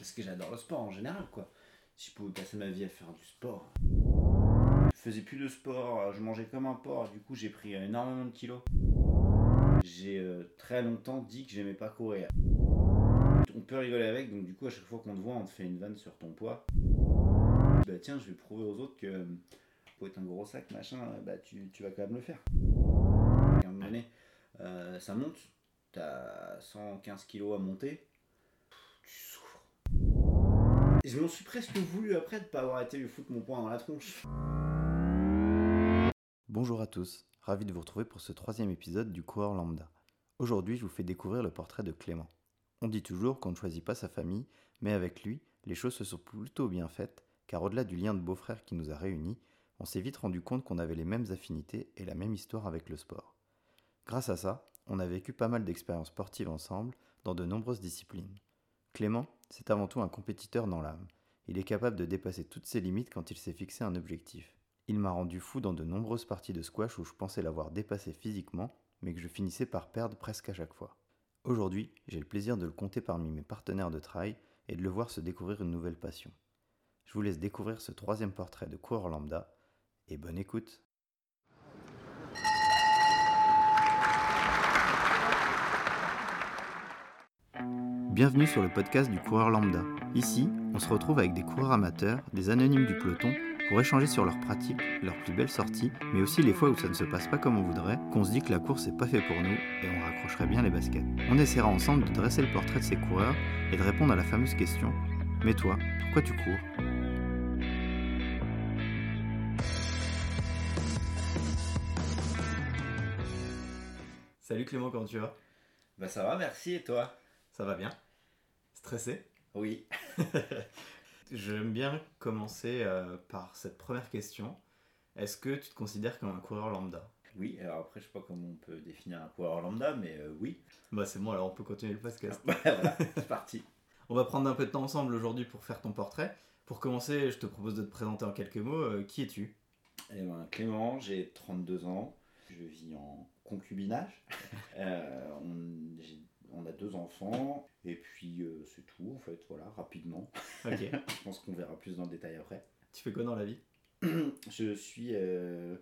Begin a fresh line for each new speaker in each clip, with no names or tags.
parce que j'adore le sport en général, quoi. Si je pouvais passer ma vie à faire du sport. Je faisais plus de sport, je mangeais comme un porc, du coup j'ai pris énormément de kilos. J'ai euh, très longtemps dit que j'aimais pas courir. On peut rigoler avec, donc du coup à chaque fois qu'on te voit, on te fait une vanne sur ton poids. Bah tiens, je vais prouver aux autres que pour être un gros sac, machin, bah tu, tu vas quand même le faire. À un moment donné, euh, ça monte, t'as 115 kilos à monter. Et je m'en suis presque voulu après de pas avoir été lui foutre mon poing dans la tronche.
Bonjour à tous, ravi de vous retrouver pour ce troisième épisode du coureur lambda. Aujourd'hui, je vous fais découvrir le portrait de Clément. On dit toujours qu'on ne choisit pas sa famille, mais avec lui, les choses se sont plutôt bien faites, car au-delà du lien de beau-frère qui nous a réunis, on s'est vite rendu compte qu'on avait les mêmes affinités et la même histoire avec le sport. Grâce à ça, on a vécu pas mal d'expériences sportives ensemble dans de nombreuses disciplines. Clément, c'est avant tout un compétiteur dans l'âme. Il est capable de dépasser toutes ses limites quand il s'est fixé un objectif. Il m'a rendu fou dans de nombreuses parties de squash où je pensais l'avoir dépassé physiquement, mais que je finissais par perdre presque à chaque fois. Aujourd'hui, j'ai le plaisir de le compter parmi mes partenaires de travail et de le voir se découvrir une nouvelle passion. Je vous laisse découvrir ce troisième portrait de coureur lambda et bonne écoute. Bienvenue sur le podcast du coureur lambda. Ici, on se retrouve avec des coureurs amateurs, des anonymes du peloton, pour échanger sur leurs pratiques, leurs plus belles sorties, mais aussi les fois où ça ne se passe pas comme on voudrait, qu'on se dit que la course n'est pas fait pour nous et on raccrocherait bien les baskets. On essaiera ensemble de dresser le portrait de ces coureurs et de répondre à la fameuse question Mais toi, pourquoi tu cours? Salut Clément, comment tu vas?
Bah ça va, merci, et toi?
Ça va bien Stressé
Oui.
J'aime bien commencer euh, par cette première question. Est-ce que tu te considères comme un coureur lambda?
Oui, alors après je sais pas comment on peut définir un coureur lambda, mais euh, oui.
Bah c'est bon, alors on peut continuer le podcast.
Bah, voilà, c'est parti.
On va prendre un peu de temps ensemble aujourd'hui pour faire ton portrait. Pour commencer, je te propose de te présenter en quelques mots. Euh, qui es-tu?
Eh ben, Clément, j'ai 32 ans. Je vis en concubinage. On, j'ai- on a deux enfants. Et puis euh, c'est tout, en fait, voilà, rapidement.
Ok.
Je pense qu'on verra plus dans le détail après.
tu fais quoi dans la vie?
Je suis euh,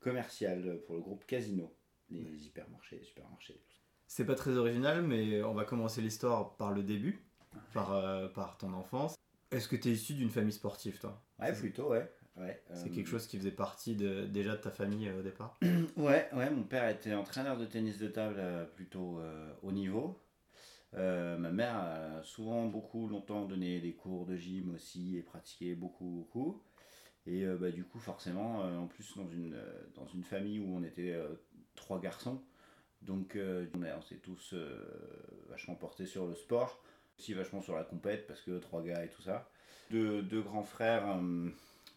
commercial pour le groupe Casino. Les hypermarchés, les supermarchés.
C'est pas très original, mais on va commencer l'histoire par le début, par, euh, par ton enfance. Est-ce que tu es issu d'une famille sportive, toi?
Ouais, plutôt, ouais. Ouais
C'est
euh,
quelque chose qui faisait partie de, déjà de ta famille euh, au départ
Ouais, ouais, mon père était entraîneur de tennis de table euh, plutôt haut niveau. Ma mère a souvent beaucoup longtemps donné des cours de gym aussi et pratiqué beaucoup beaucoup. Et bah, du coup forcément, en plus dans une, dans une famille où on était trois garçons, donc on on s'est tous vachement portés sur le sport, aussi vachement sur la compète parce que trois gars et tout ça. Deux, deux grands frères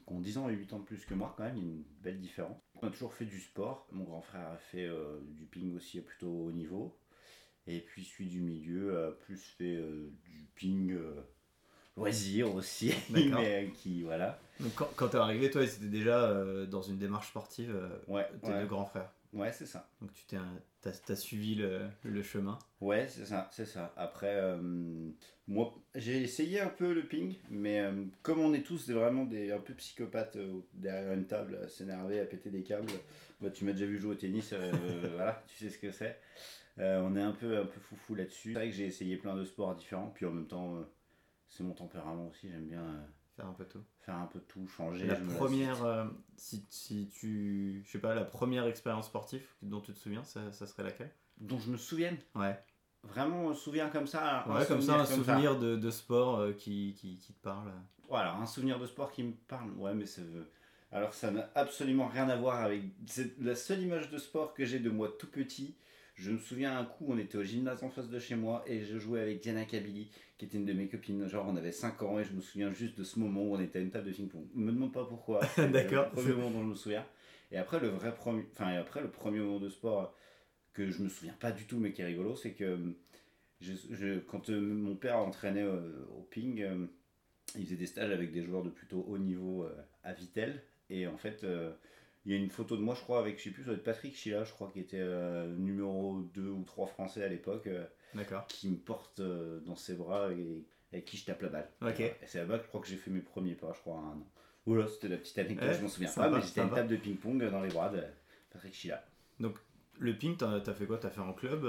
qui ont 10 ans et 8 ans de plus que moi quand même, il y a une belle différence. On a toujours fait du sport. Mon grand frère a fait euh, du ping aussi à plutôt haut niveau. Et puis celui du milieu a plus fait euh, du ping euh, loisir aussi. Mais euh, qui, voilà.
Donc quand, quand t'es arrivé, toi, c'était déjà euh, dans une démarche sportive, euh,
Ouais,
tes
ouais,
deux grands frères.
ouais c'est ça.
Donc tu t'es, un- t'as, suivi le, le chemin.
Ouais, c'est ça, c'est ça. Après, euh, moi, j'ai essayé un peu le ping, mais euh, comme on est tous vraiment des un peu psychopathes euh, derrière une table, à s'énerver, à péter des câbles, bah, tu m'as déjà vu jouer au tennis, voilà, tu sais ce que c'est. On est un peu, un peu foufou là-dessus. C'est vrai que j'ai essayé plein de sports différents, puis en même temps, c'est mon tempérament aussi, j'aime bien
Faire un peu tout.
faire un peu tout, changer.
la première, euh, si, si tu, je sais pas, la première expérience sportive dont tu te souviens, ça, ça serait laquelle?
Dont je me souvienne,
Ouais.
vraiment un souvenir comme ça.
Ouais, comme ça, un souvenir de, de sport euh, qui, qui, qui te parle.
Voilà, un souvenir de sport qui me parle. Ouais, mais ça veut. Alors, ça n'a absolument rien à voir avec. C'est la seule image de sport que j'ai de moi tout petit. Je me souviens un coup, on était au gymnase en face de chez moi et je jouais avec Diana Kabili, qui était une de mes copines. Genre, on avait 5 ans et je me souviens juste de ce moment où on était à une table de ping-pong. Me demande pas pourquoi.
D'accord.
Le premier moment dont je me souviens. Et après, le vrai premier. Enfin, et après, le premier moment de sport que je me souviens pas du tout, mais qui est rigolo, c'est que je, je- quand euh, mon père entraînait euh, au ping, euh, il faisait des stages avec des joueurs de plutôt haut niveau euh, à Vitel. Et en fait, il y a une photo de moi, je crois, avec, je sais plus, ça doit être Patrick Chila, je crois, qui était euh, numéro 2 ou 3 français à l'époque, euh,
D'accord.
qui me porte euh, dans ses bras. Et, avec qui je tape la balle.
Ok.
Et c'est là-bas que je crois que j'ai fait mes premiers pas, je crois, un an. Voilà, c'était la petite anecdote,
Ouais,
je m'en souviens pas, mais j'étais à une table de ping-pong dans les bras de Patrick Chila.
Le ping, t'as as fait quoi? T'as fait en club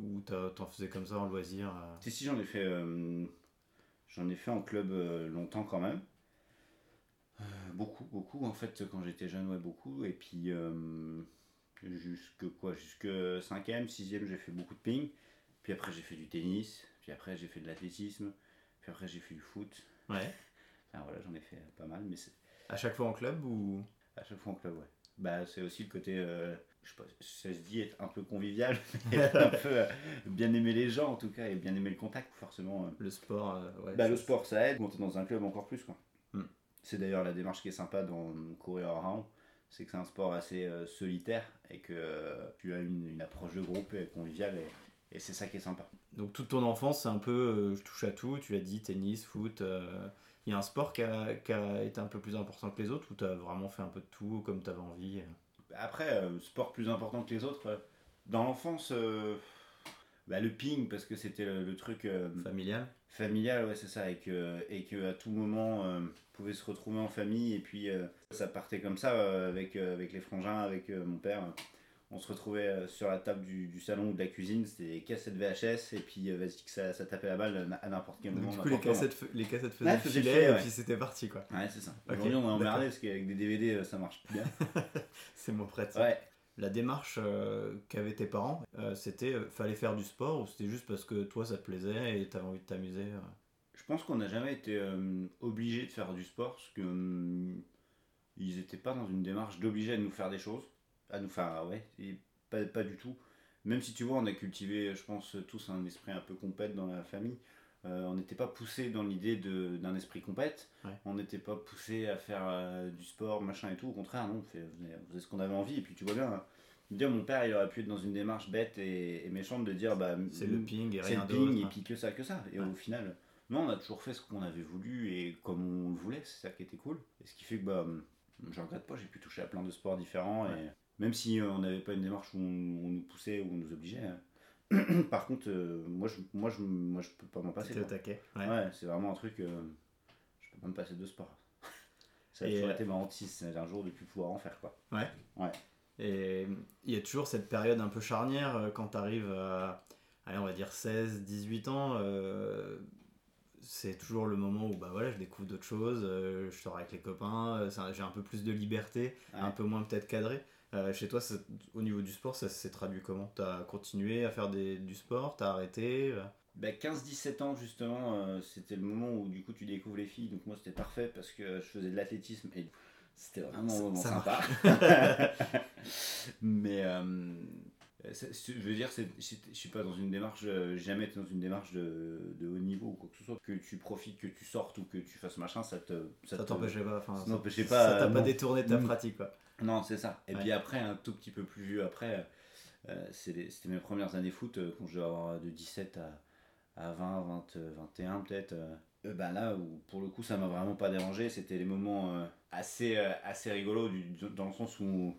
ou t'en faisais comme ça en loisir
Si, si, j'en ai fait, j'en ai fait en club longtemps quand même. Euh, beaucoup, beaucoup en fait, quand j'étais jeune, ouais, beaucoup. Et puis, euh, jusque quoi? Jusque 5ème, 6ème, j'ai fait beaucoup de ping. Puis après, j'ai fait du tennis. Puis après, j'ai fait de l'athlétisme. Puis après, j'ai fait du foot.
Ouais.
Enfin voilà, j'en ai fait pas mal, mais
À chaque fois en club ou?
À chaque fois en club, ouais. Bah, c'est aussi le côté, euh, je sais pas, ça se dit être un peu convivial, mais un peu euh, bien aimer les gens en tout cas, et bien aimer le contact, forcément. euh,
le sport ouais,
Bah, le sport, ça aide. Quand t'es dans un club, encore plus. quoi. C'est d'ailleurs la démarche qui est sympa dans courir en round. C'est que c'est un sport assez euh, solitaire et que euh, tu as une, une approche de groupe et conviviale et, et c'est ça qui est sympa.
Donc toute ton enfance, c'est un peu euh, je touche à tout, tu l'as dit, tennis, foot. Il y a un sport qui a, qui a été un peu plus important que les autres ou t'as vraiment fait un peu de tout comme t'avais envie? Euh
Après, sport plus important que les autres. dans l'enfance, bah, le ping, parce que c'était le, le truc euh,
Familial
familial, ouais, c'est ça. Et que, et que à tout moment, euh, on pouvait se retrouver en famille et puis euh, ça partait comme ça avec, avec les frangins, avec mon père. On se retrouvait sur la table du, du salon ou de la cuisine, c'était des cassettes VHS et puis vas-y que ça, ça tapait la balle à n'importe quel
Donc,
moment.
du coup, les cassettes, fe- les cassettes faisaient filet
filet,
et
ouais.
puis c'était parti quoi.
Ouais, c'est ça.
Ok,
Aujourd'hui, on est emmerdé parce qu'avec des DVD, ça marche plus bien.
C'est moins pratique.
ouais.
La démarche euh, qu'avaient tes parents, euh, c'était euh, fallait faire du sport ou c'était juste parce que toi ça te plaisait et t'avais envie de t'amuser
Je pense qu'on n'a jamais été obligé de faire du sport parce que hum, ils n'étaient pas dans une démarche d'obliger à nous faire des choses, à nous faire ouais, pas, pas du tout. Même si tu vois, on a cultivé, je pense, tous un esprit un peu compète dans la famille. Euh, on n'était pas poussé dans l'idée d'un esprit compète.
Ouais.
On n'était pas poussé à faire euh, du sport, machin et tout. Au contraire, non, on fait- on faisait, ce qu'on avait envie. Et puis tu vois bien, hein, dire mon père, il aurait pu être dans une démarche bête et, et méchante de dire bah
C'est le ping et
c'est
rien
le ping et puis que ça, que ça. Et
Ouais.
au final, non, on a toujours fait ce qu'on avait voulu et comme on le voulait, c'est ça qui était cool. Et ce qui fait que bah, je regrette pas, j'ai pu toucher à plein de sports différents. Et même si euh, on n'avait pas une démarche où on, on nous poussait ou on nous obligeait. Par contre, euh, moi, je, moi, je, moi, je peux pas m'en passer.
C'était au taquet. Ouais.
Ouais, c'est vraiment un truc. euh, je peux pas me passer de sport. Ça a toujours
euh,
été ma hantise, c'est un jour de plus pouvoir en faire quoi.
Et il y a toujours cette période un peu charnière quand tu arrives à, allez, on va dire 16, 18 ans. euh, c'est toujours le moment où bah voilà, je découvre d'autres choses, euh, je sors avec les copains, euh, j'ai un peu plus de liberté,
Ouais.
un peu moins peut-être cadré. Euh, chez toi, ça- au niveau du sport, ça s'est traduit comment? T'as continué à faire des, du sport? T'as arrêté?
Bah, 15-17 ans justement, euh, c'était le moment où du coup tu découvres les filles, donc moi c'était parfait parce que je faisais de l'athlétisme et c'était vraiment
Ça-
un moment
ça
sympa. Mais euh, c'est- je veux dire, je suis pas dans une démarche, euh, jamais été dans une démarche de, de haut niveau ou quoi que ce soit. Que tu profites, que tu sortes ou que tu fasses machin, ça te.
Ça
te-
t'empêchait pas enfin,
ça n'empêchait
Ça
pas,
t'a
euh,
pas détourné de ta
Mm.
pratique quoi.
Non, c'est ça. Et
Ouais.
puis après, un tout petit peu plus vieux, après, euh, c'était mes premières années foot, euh, quand je devais avoir de 17 à, à 20, 20, euh, 21 peut-être. euh, euh, ben là, où pour le coup, ça m'a vraiment pas dérangé. C'était les moments euh, assez, euh, assez rigolos, du- dans le sens où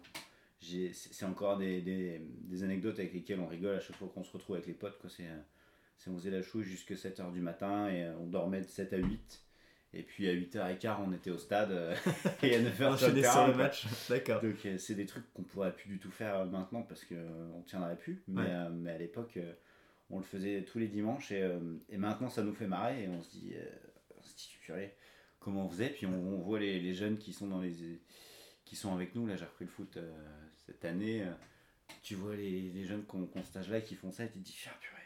c'est encore des, des, des anecdotes avec lesquelles on rigole à chaque fois qu'on se retrouve avec les potes. quoi. C'est euh, c'est on faisait la chouille jusqu'à 7h du matin et euh, on dormait de 7 à 8. Et puis à 8h15, on était au stade euh, et à 9h
Enchaîner sur le match, d'accord.
donc c'est des trucs qu'on pourrait plus du tout faire maintenant parce qu'on on tiendrait plus. Mais,
Ouais.
euh, mais à l'époque, euh, on le faisait tous les dimanches et, euh, et maintenant ça nous fait marrer et on se dit, on se dit purée, comment on faisait? Puis on, on voit les, les jeunes qui sont, dans les, qui sont avec nous. Là, j'ai repris le foot cette année. euh, tu vois les, les jeunes qu'on stage là qui font ça et tu te dis, ah purée.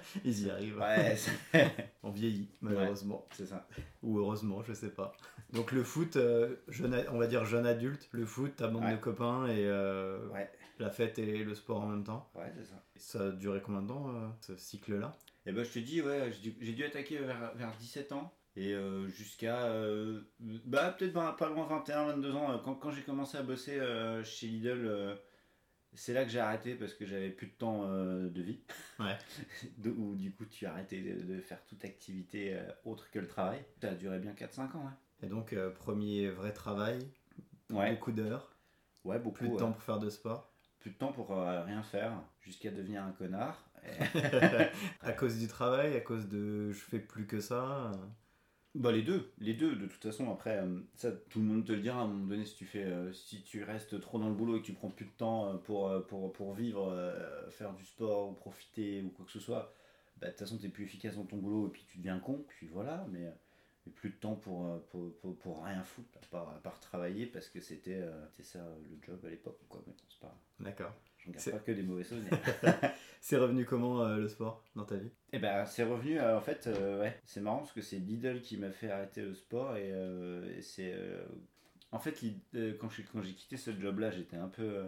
Ils y arrivent.
Ouais,
On vieillit, malheureusement.
c'est ça.
Ou heureusement, je sais pas. Donc le foot, euh, jeune, on va dire jeune adulte, le foot, ta bande
Ouais.
de copains et euh, la fête et le sport en même temps.
ouais, c'est ça.
Ça a duré combien de temps, euh, ce cycle-là?
Et ben je te dis, ouais, j'ai dû, j'ai dû attaquer vers, vers 17 ans. Et euh, jusqu'à, euh, bah peut-être pas loin 21, 22 ans. euh, Quand, quand j'ai commencé à bosser chez Lidl, c'est là que j'ai arrêté parce que j'avais plus de temps euh, de vie.
Ouais.
De- Où du coup tu as arrêté de, de faire toute activité euh, autre que le travail. Ça a duré bien 4-5 ans,
Et donc, euh, premier vrai travail,
ouais. Ouais,
beaucoup d'heures,
ouais beaucoup.
plus de
ouais.
temps pour faire de sport.
plus de temps pour rien faire jusqu'à devenir un connard
à cause du travail, à cause de je fais plus que ça.
Bah les deux, les deux de toute façon. Après euh, ça tout le monde te le dira à un moment donné si tu fais euh, si tu restes trop dans le boulot et que tu prends plus de temps euh, pour, pour, vivre, faire du sport ou profiter ou quoi que ce soit, bah de toute façon t'es plus efficace dans ton boulot et puis tu deviens con, puis voilà, mais, mais plus de temps pour, pour, pour, pour rien foutre à part, à travailler parce que c'était ça le job à l'époque quoi, mais c'est pas
D'accord.
J'en garde
C'est-
pas que des mauvais souvenirs.
C'est revenu comment euh, le sport dans ta vie?
Et ben c'est revenu, euh, en fait, euh, ouais, c'est marrant parce que c'est Lidl qui m'a fait arrêter le sport et, et c'est. en fait, quand j'ai quand j'ai quitté ce job-là, j'étais un peu.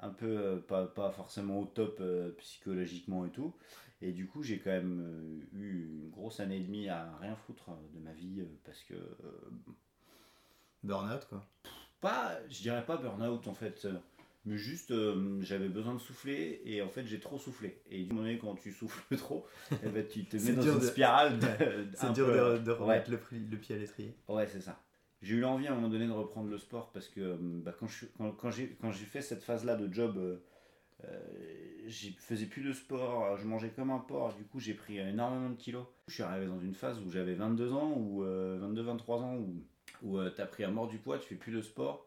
un peu pas, pas forcément au top psychologiquement et tout. Et du coup, j'ai quand même eu une grosse année et demie à rien foutre de ma vie parce que.
Burnout quoi.
pas, je dirais pas burn-out en fait, mais juste euh, j'avais besoin de souffler et en fait j'ai trop soufflé. Et à un moment donné, quand tu souffles trop, eh ben, tu te mets dans une
de-
spirale. de-
C'est
un
dur
peu,
de,
ouais.
remettre le, pied à l'étrier.
Ouais, c'est ça. J'ai eu l'envie à un moment donné de reprendre le sport parce que euh, bah, quand, je suis- quand, quand j'ai fait cette phase-là de job, euh, euh, je faisais plus de sport, je mangeais comme un porc, du coup j'ai pris énormément de kilos. Je suis arrivé dans une phase où j'avais 22 ans ou 22-23 ans où, où tu t'as pris à mort du poids, tu fais plus de sport.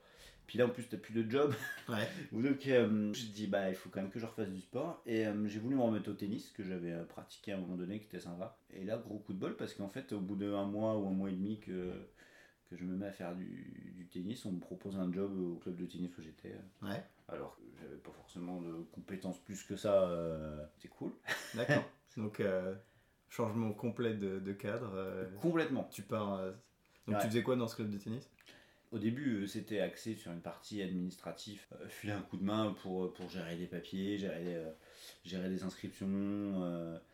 Puis là en plus t'as plus de job.
Ouais.
Donc euh, je dis bah il faut quand même que je refasse du sport et euh, j'ai voulu me remettre au tennis que j'avais euh, pratiqué à un moment donné qui était sympa. Et là gros coup de bol parce qu'en fait au bout d'un mois ou un mois et demi que, que je me mets à faire du, du tennis, on me propose un job au club de tennis où j'étais.
Ouais.
Alors que j'avais pas forcément de compétences plus que ça, euh, c'est cool.
D'accord. Donc euh, changement complet de, de cadre. euh,
Complètement.
tu pars. euh, Donc
Ouais.
tu faisais quoi dans ce club de tennis?
Au début, euh, c'était axé sur une partie administrative, euh, filer un coup de main pour, euh, pour gérer des papiers, gérer, gérer des inscriptions,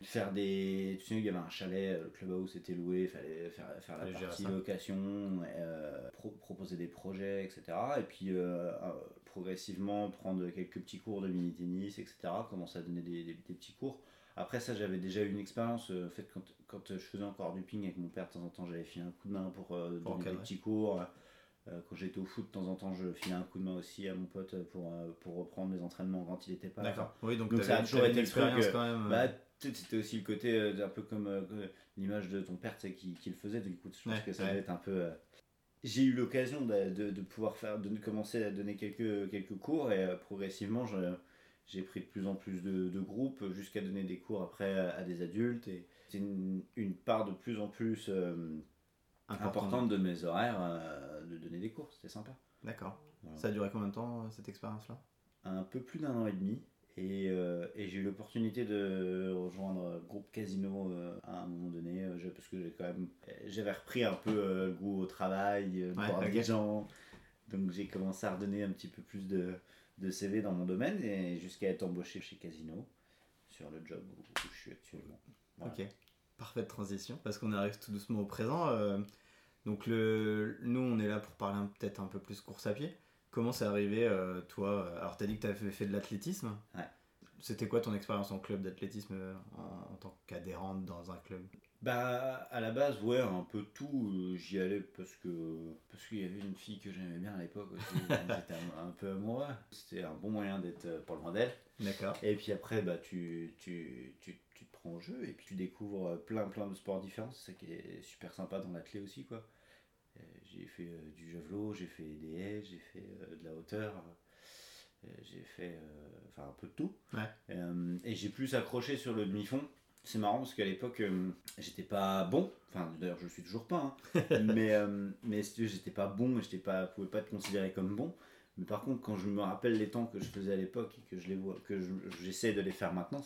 faire des. Tu sais, il y avait un chalet, le clubhouse était loué, il fallait faire, faire la partie location, pro- proposer des projets, etc. Et puis progressivement prendre quelques petits cours de mini-tennis, etc. Commencer à donner des, des- des petits cours. Après ça, j'avais déjà eu une expérience. En fait, quand, quand je faisais encore du ping avec mon père, de temps en temps, j'avais filé un coup de main pour euh,
Pour
donner des petits cours. Euh, quand j'étais au foot, de temps en temps, je filais un coup de main aussi à mon pote pour, euh, pour reprendre les entraînements quand il était pas là.
D'accord. Oui, donc,
ça a toujours été le truc, euh,
quand même.
Bah, c'était aussi le côté un peu comme euh, l'image de ton père qui, qui le faisait. Du coup, je pense
Ouais,
que ça
ouais.
être un peu. euh, J'ai eu l'occasion de, de, de pouvoir faire, de commencer à donner quelques, quelques cours et euh, progressivement, j'ai pris de plus en plus de, de groupes jusqu'à donner des cours après à, à des adultes. Et c'est une, une part de plus en plus. Importante de mes horaires euh, de donner des cours. C'était sympa.
D'accord.
Voilà.
Ça a duré combien de temps euh, cette expérience-là?
Un peu plus d'un an et demi. Et, euh, et j'ai eu l'opportunité de rejoindre le groupe Casino euh, à un moment donné, euh, parce que j'ai quand même, j'avais repris un peu le goût au travail, de
Ouais,
des gens. Donc j'ai commencé à redonner un petit peu plus de, de CV dans mon domaine et jusqu'à être embauché chez Casino sur le job où, où je suis actuellement. Voilà.
Ok. Parfaite transition, parce qu'on arrive tout doucement au présent. euh, donc le, nous, on est là pour parler peut-être un peu plus course à pied. Comment c'est arrivé, euh, toi euh, Alors, tu as dit que tu avais fait de l'athlétisme.
Ouais.
C'était quoi ton expérience en club d'athlétisme en, en tant qu'adhérente dans un club?
Bah à la base ouais un peu tout euh, j'y allais parce que parce qu'il y avait une fille que j'aimais bien à l'époque aussi j'étais un, un peu amoureux c'était un bon moyen d'être pas loin d'elle
D'accord.
et puis après bah tu, tu, tu, jeu et puis tu découvres euh, plein plein de sports différents c'est ça qui est super sympa dans l'athlé aussi quoi Euh, j'ai fait euh, du javelot j'ai fait des haies j'ai fait de la hauteur j'ai fait enfin un peu de tout
Ouais.
Et j'ai plus accroché sur le demi-fond c'est marrant parce qu'à l'époque, j'étais pas bon. Enfin, d'ailleurs, je le suis toujours pas. hein. mais mais j'étais pas bon, j'étais pas, pouvais pas te considérer comme bon. Mais par contre, quand je me rappelle les temps que je faisais à l'époque et que je les vois, que je- j'essaie de les faire maintenant,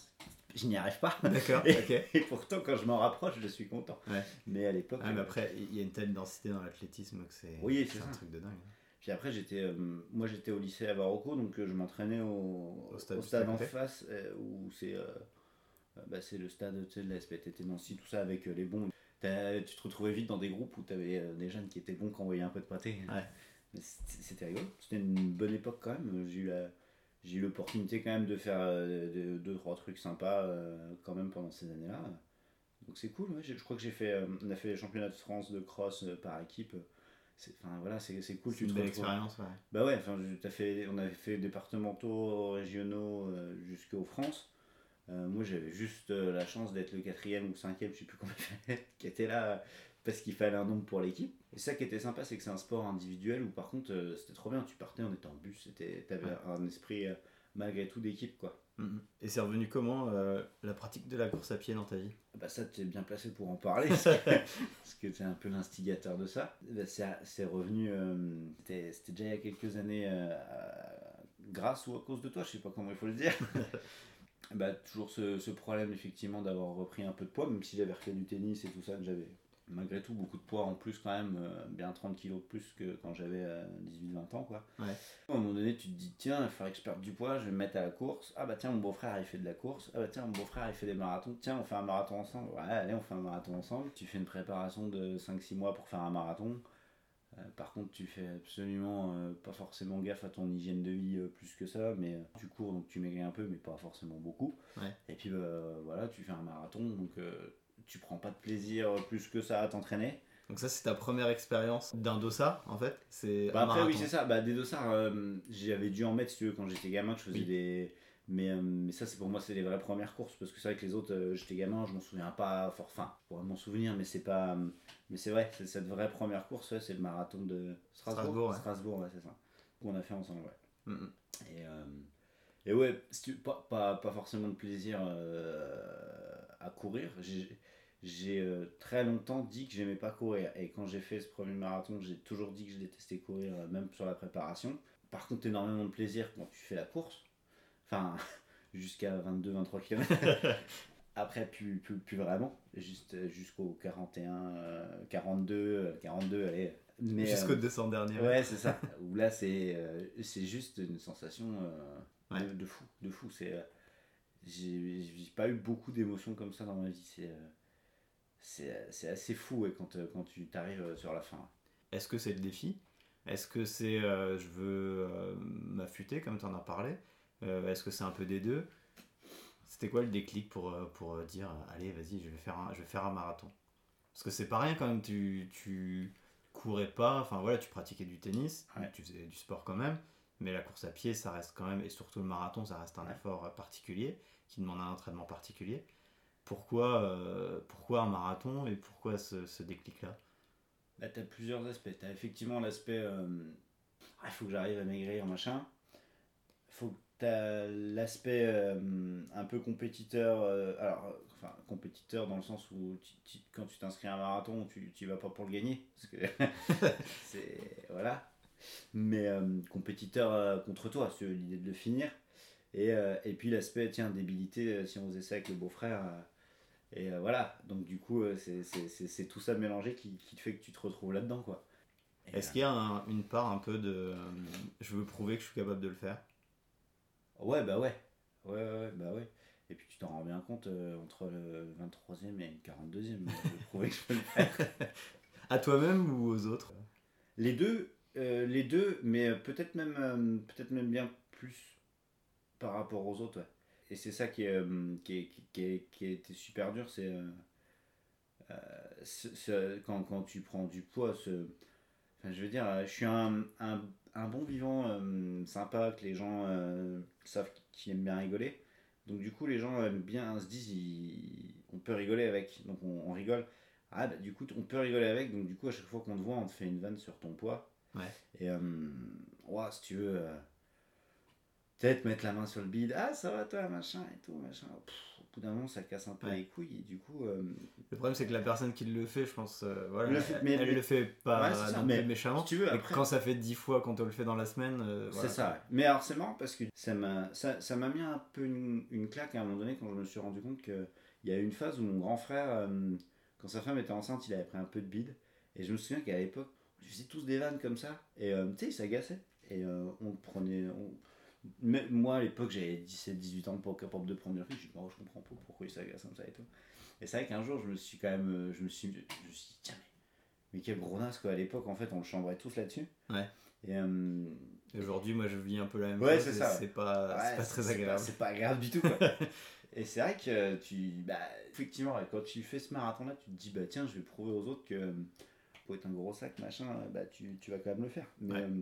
je n'y arrive pas.
D'accord,
Et, pourtant, quand je m'en rapproche, je suis content.
Ouais.
Mais à l'époque,
Ah, mais
euh,
après, il y a une telle densité dans l'athlétisme que c'est
Oui, c'est
un truc de dingue.
Puis après, j'étais, euh, moi, j'étais au lycée à Varocco, donc euh, je m'entraînais au,
Au
au
stade
en face, euh, où c'est, bah, c'est le stade tu sais, de la SPTT Nancy, tout ça avec les bons. Tu te retrouvais vite dans des groupes où tu avais des jeunes qui étaient bons, qui envoyaient un peu de pâté.
Ouais.
C'était rigolo. C'était une bonne époque quand même. J'ai eu la- j'ai eu l'opportunité quand même de faire euh, de- deux, trois trucs sympas euh, quand même pendant ces années-là. Donc c'est cool. ouais. Je crois que j'ai fait, euh, on a fait les championnats de France de cross euh, par équipe. C'est, enfin voilà, c'est, c'est cool.
C'est une belle expérience, ouais.
bah ouais, enfin, fait, on avait fait départementaux, régionaux jusqu'aux France. Moi, j'avais juste la chance d'être le quatrième ou cinquième, je sais plus combien qui était là parce qu'il fallait un nombre pour l'équipe. Et ça qui était sympa, c'est que c'est un sport individuel où par contre, euh, c'était trop bien. Tu partais, on était en bus, c'était, t'avais
Ouais.
un esprit euh, malgré tout d'équipe, quoi.
Mhm. Et c'est revenu comment euh, la pratique de la course à pied dans ta vie?
Bah ça, tu es bien placé pour en parler, parce que, parce que tu es un peu l'instigateur de ça. Bah, c'est, c'est revenu, c'était, c'était déjà il y a quelques années, grâce ou à cause de toi, je sais pas comment il faut le dire. bah, toujours ce, ce problème, effectivement, d'avoir repris un peu de poids, même si j'avais refait du tennis et tout ça, j'avais malgré tout beaucoup de poids en plus quand même, euh, bien 30 kilos de plus que quand j'avais 18-20 ans, quoi.
Ouais.
À un moment donné, tu te dis, tiens, il falloir que je perde du poids, je vais me mettre à la course. Ah bah tiens, mon beau-frère, il fait de la course. Ah bah tiens, mon beau-frère, il fait des marathons. Tiens, on fait un marathon ensemble. Ouais, allez, on fait un marathon ensemble. Tu fais une préparation de 5-6 mois pour faire un marathon. Euh, par contre, tu fais absolument euh, pas forcément gaffe à ton hygiène de vie euh, plus que ça, mais euh, tu cours donc tu maigris un peu, mais pas forcément beaucoup.
Ouais.
Et puis bah, voilà, tu fais un marathon, donc euh, tu prends pas de plaisir plus que ça à t'entraîner.
Donc ça c'est ta première expérience d'un dossard en fait C'est
Bah après, oui, c'est ça. Bah, des dossards, euh, j'avais dû en mettre, si tu veux, quand j'étais gamin, que je faisais
Oui.
des. Mais, euh, mais ça, c'est pour moi, c'est les vraies premières courses. Parce que c'est vrai que les autres, euh, j'étais gamin, je m'en souviens pas fort. Enfin, je pourrais m'en souvenir, mais c'est pas. euh, Mais c'est vrai, c'est cette vraie première course, ouais, c'est le marathon de Strasbourg.
Strasbourg, ouais.
Strasbourg, ouais, c'est ça. Qu'on a fait ensemble, ouais.
Mhm.
Et, euh, et ouais, pas, pas, pas forcément de plaisir euh, à courir. J'ai- euh, très longtemps dit que j'aimais pas courir. Et quand j'ai fait ce premier marathon, j'ai toujours dit que je détestais courir, euh, même sur la préparation. Par contre, énormément de plaisir quand tu fais la course. Enfin, jusqu'à 22-23 km. Après, plus, plus, plus vraiment. Juste euh, jusqu'au 41, euh, 42, euh, 42, allez.
Jusqu'au
euh,
200 dernier.
Ouais, c'est ça. Où là, c'est euh, c'est juste une sensation
Ouais.
de, de fou. De fou. C'est, j'ai pas eu beaucoup d'émotions comme ça dans ma vie. C'est euh, c'est assez fou ouais, quand, euh, quand tu t'arrives euh, sur la fin.
Est-ce que c'est le défi? Est-ce que c'est euh, je veux euh, m'affûter comme tu en as parlé? Euh, Est-ce que c'est un peu des deux? C'était quoi le déclic pour, pour dire allez vas-y je vais faire un, je vais faire un marathon? Parce que c'est pas rien quand même, tu, tu courais pas, enfin voilà tu pratiquais du tennis,
Ouais.
tu faisais du sport quand même, mais la course à pied ça reste quand même, et surtout le marathon ça reste un
Ouais.
effort euh, particulier qui demande un entraînement particulier. Pourquoi, euh, pourquoi un marathon et pourquoi ce, ce déclic-là?
Là, tu as plusieurs aspects. Tu as effectivement l'aspect euh, Ah, il faut que j'arrive à maigrir, machin. faut que tu as l'aspect euh, un peu compétiteur. euh, alors, enfin, compétiteur dans le sens où tu- tu- quand tu t'inscris à un marathon, tu tu y vas pas pour le gagner. Parce que c'est. Voilà. Mais euh, compétiteur euh, contre toi, c'est l'idée de le finir. Et, euh, et puis l'aspect, tiens, débilité, si on faisait ça avec le beau-frère. et voilà, donc du coup, c'est- tout ça mélangé qui, qui te fait que tu te retrouves là-dedans, quoi.
Est-ce qu'il y a un- une part un peu de euh, je veux prouver que je suis capable de le faire?
Ouais, bah ouais. Ouais, ouais, bah ouais. Et puis tu t'en rends bien compte euh, entre le 23e et le 42e. euh, de prouver que je peux le faire.
À toi-même ou aux autres?
Les deux, euh, les deux, mais peut-être même, euh, peut-être même bien plus par rapport aux autres. Et c'est ça qui, est, euh, qui, qui, qui, qui a été super dur, c'est ce- ce- quand, quand tu prends du poids. Enfin, je veux dire, je suis un, un, bon vivant sympa, que les gens savent qu'il aime bien rigoler. Donc du coup, les gens aiment bien, se disent, on peut rigoler avec. Donc on, on rigole. Ah bah du coup, on peut rigoler avec. Donc du coup, à chaque fois qu'on te voit, on te fait une vanne sur ton poids.
Ouais.
Et euh, si tu veux, euh, peut-être mettre la main sur le bide. Ah, ça va toi, machin et tout, machin. Pff, au bout d'un moment, ça casse un peu
Ouais.
les couilles. Et du coup, euh,
Le problème, c'est que la personne qui le fait, je pense, voilà,
Le fait-
elle,
mais-
elle le fait pas
Ouais, ça, mais
méchamment.
si tu veux,
Et
après-
quand ça fait dix fois qu'on te le fait dans la semaine, voilà.
C'est ça. Mais alors c'est marrant parce que ça m'a ça, ça m'a mis un peu une, une claque à un moment donné quand je me suis rendu compte que il y a eu une phase où mon grand frère, euh, quand sa femme était enceinte, il avait pris un peu de bide. Et je me souviens qu'à l'époque, on faisait tous des vannes comme ça. Et euh, tu sais, il s'agaçait. Et euh, on prenait. on- mais moi à l'époque j'avais 17-18 ans pas capable de prendre du recul. Je dis, oh, je comprends pas pourquoi il s'agace comme ça et tout. Et c'est vrai qu'un jour je me suis quand même. euh, Je me suis, je me suis dit, tiens, mais, mais quel gros quoi. À l'époque en fait on le chambrait tous là-dessus.
Ouais.
Et. euh,
Aujourd'hui, moi, je vis un peu la même
Ouais,
chose.
c'est ça.
C'est pas, c'est
Ouais,
pas très agréable.
C'est pas agréable du tout, quoi. et c'est vrai que tu. Bah, effectivement, quand tu fais ce marathon-là, tu te dis, bah tiens, je vais prouver aux autres que pour être un gros sac, machin, euh, bah tu, tu vas quand même le faire. Mais
Ouais.
euh,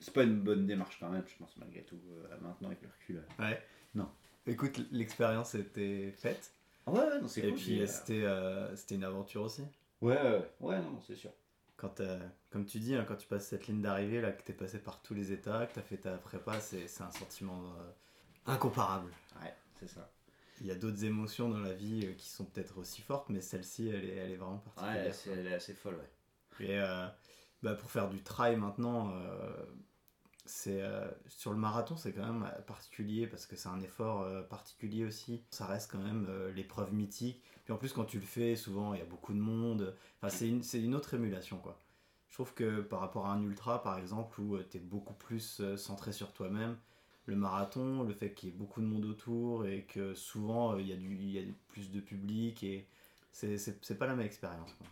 c'est pas une bonne démarche quand même, je pense, malgré tout, euh, maintenant avec le recul.
Ouais.
Non.
Écoute, l'expérience était faite.
Ouais, ouais, non, c'est
Et
cool.
puis
j'ai-
c'était c'était une aventure aussi.
Ouais, ouais, ouais, non, c'est sûr.
Quand comme tu dis, hein, quand tu passes cette ligne d'arrivée, là, que t'es passé par tous les états, que t'as fait ta prépa, c'est c'est un sentiment incomparable.
Ouais, c'est ça.
Il y a d'autres émotions dans la vie euh, qui sont peut-être aussi fortes, mais celle-ci, elle est, elle est vraiment
Ouais,
particulière.
c'est- elle est assez folle, ouais.
Et euh, bah, pour faire du trail maintenant, euh, c'est euh, sur le marathon, c'est quand même particulier parce que c'est un effort particulier aussi. Ça reste quand même l'épreuve mythique. Puis en plus, quand tu le fais, souvent il y a beaucoup de monde. Enfin, c'est une, une autre émulation quoi. Je trouve que par rapport à un ultra par exemple où tu es beaucoup plus centré sur toi-même, le marathon, le fait qu'il y ait beaucoup de monde autour et que souvent euh, il y, a du- il y a plus de public et c'est- pas la même expérience. quoi.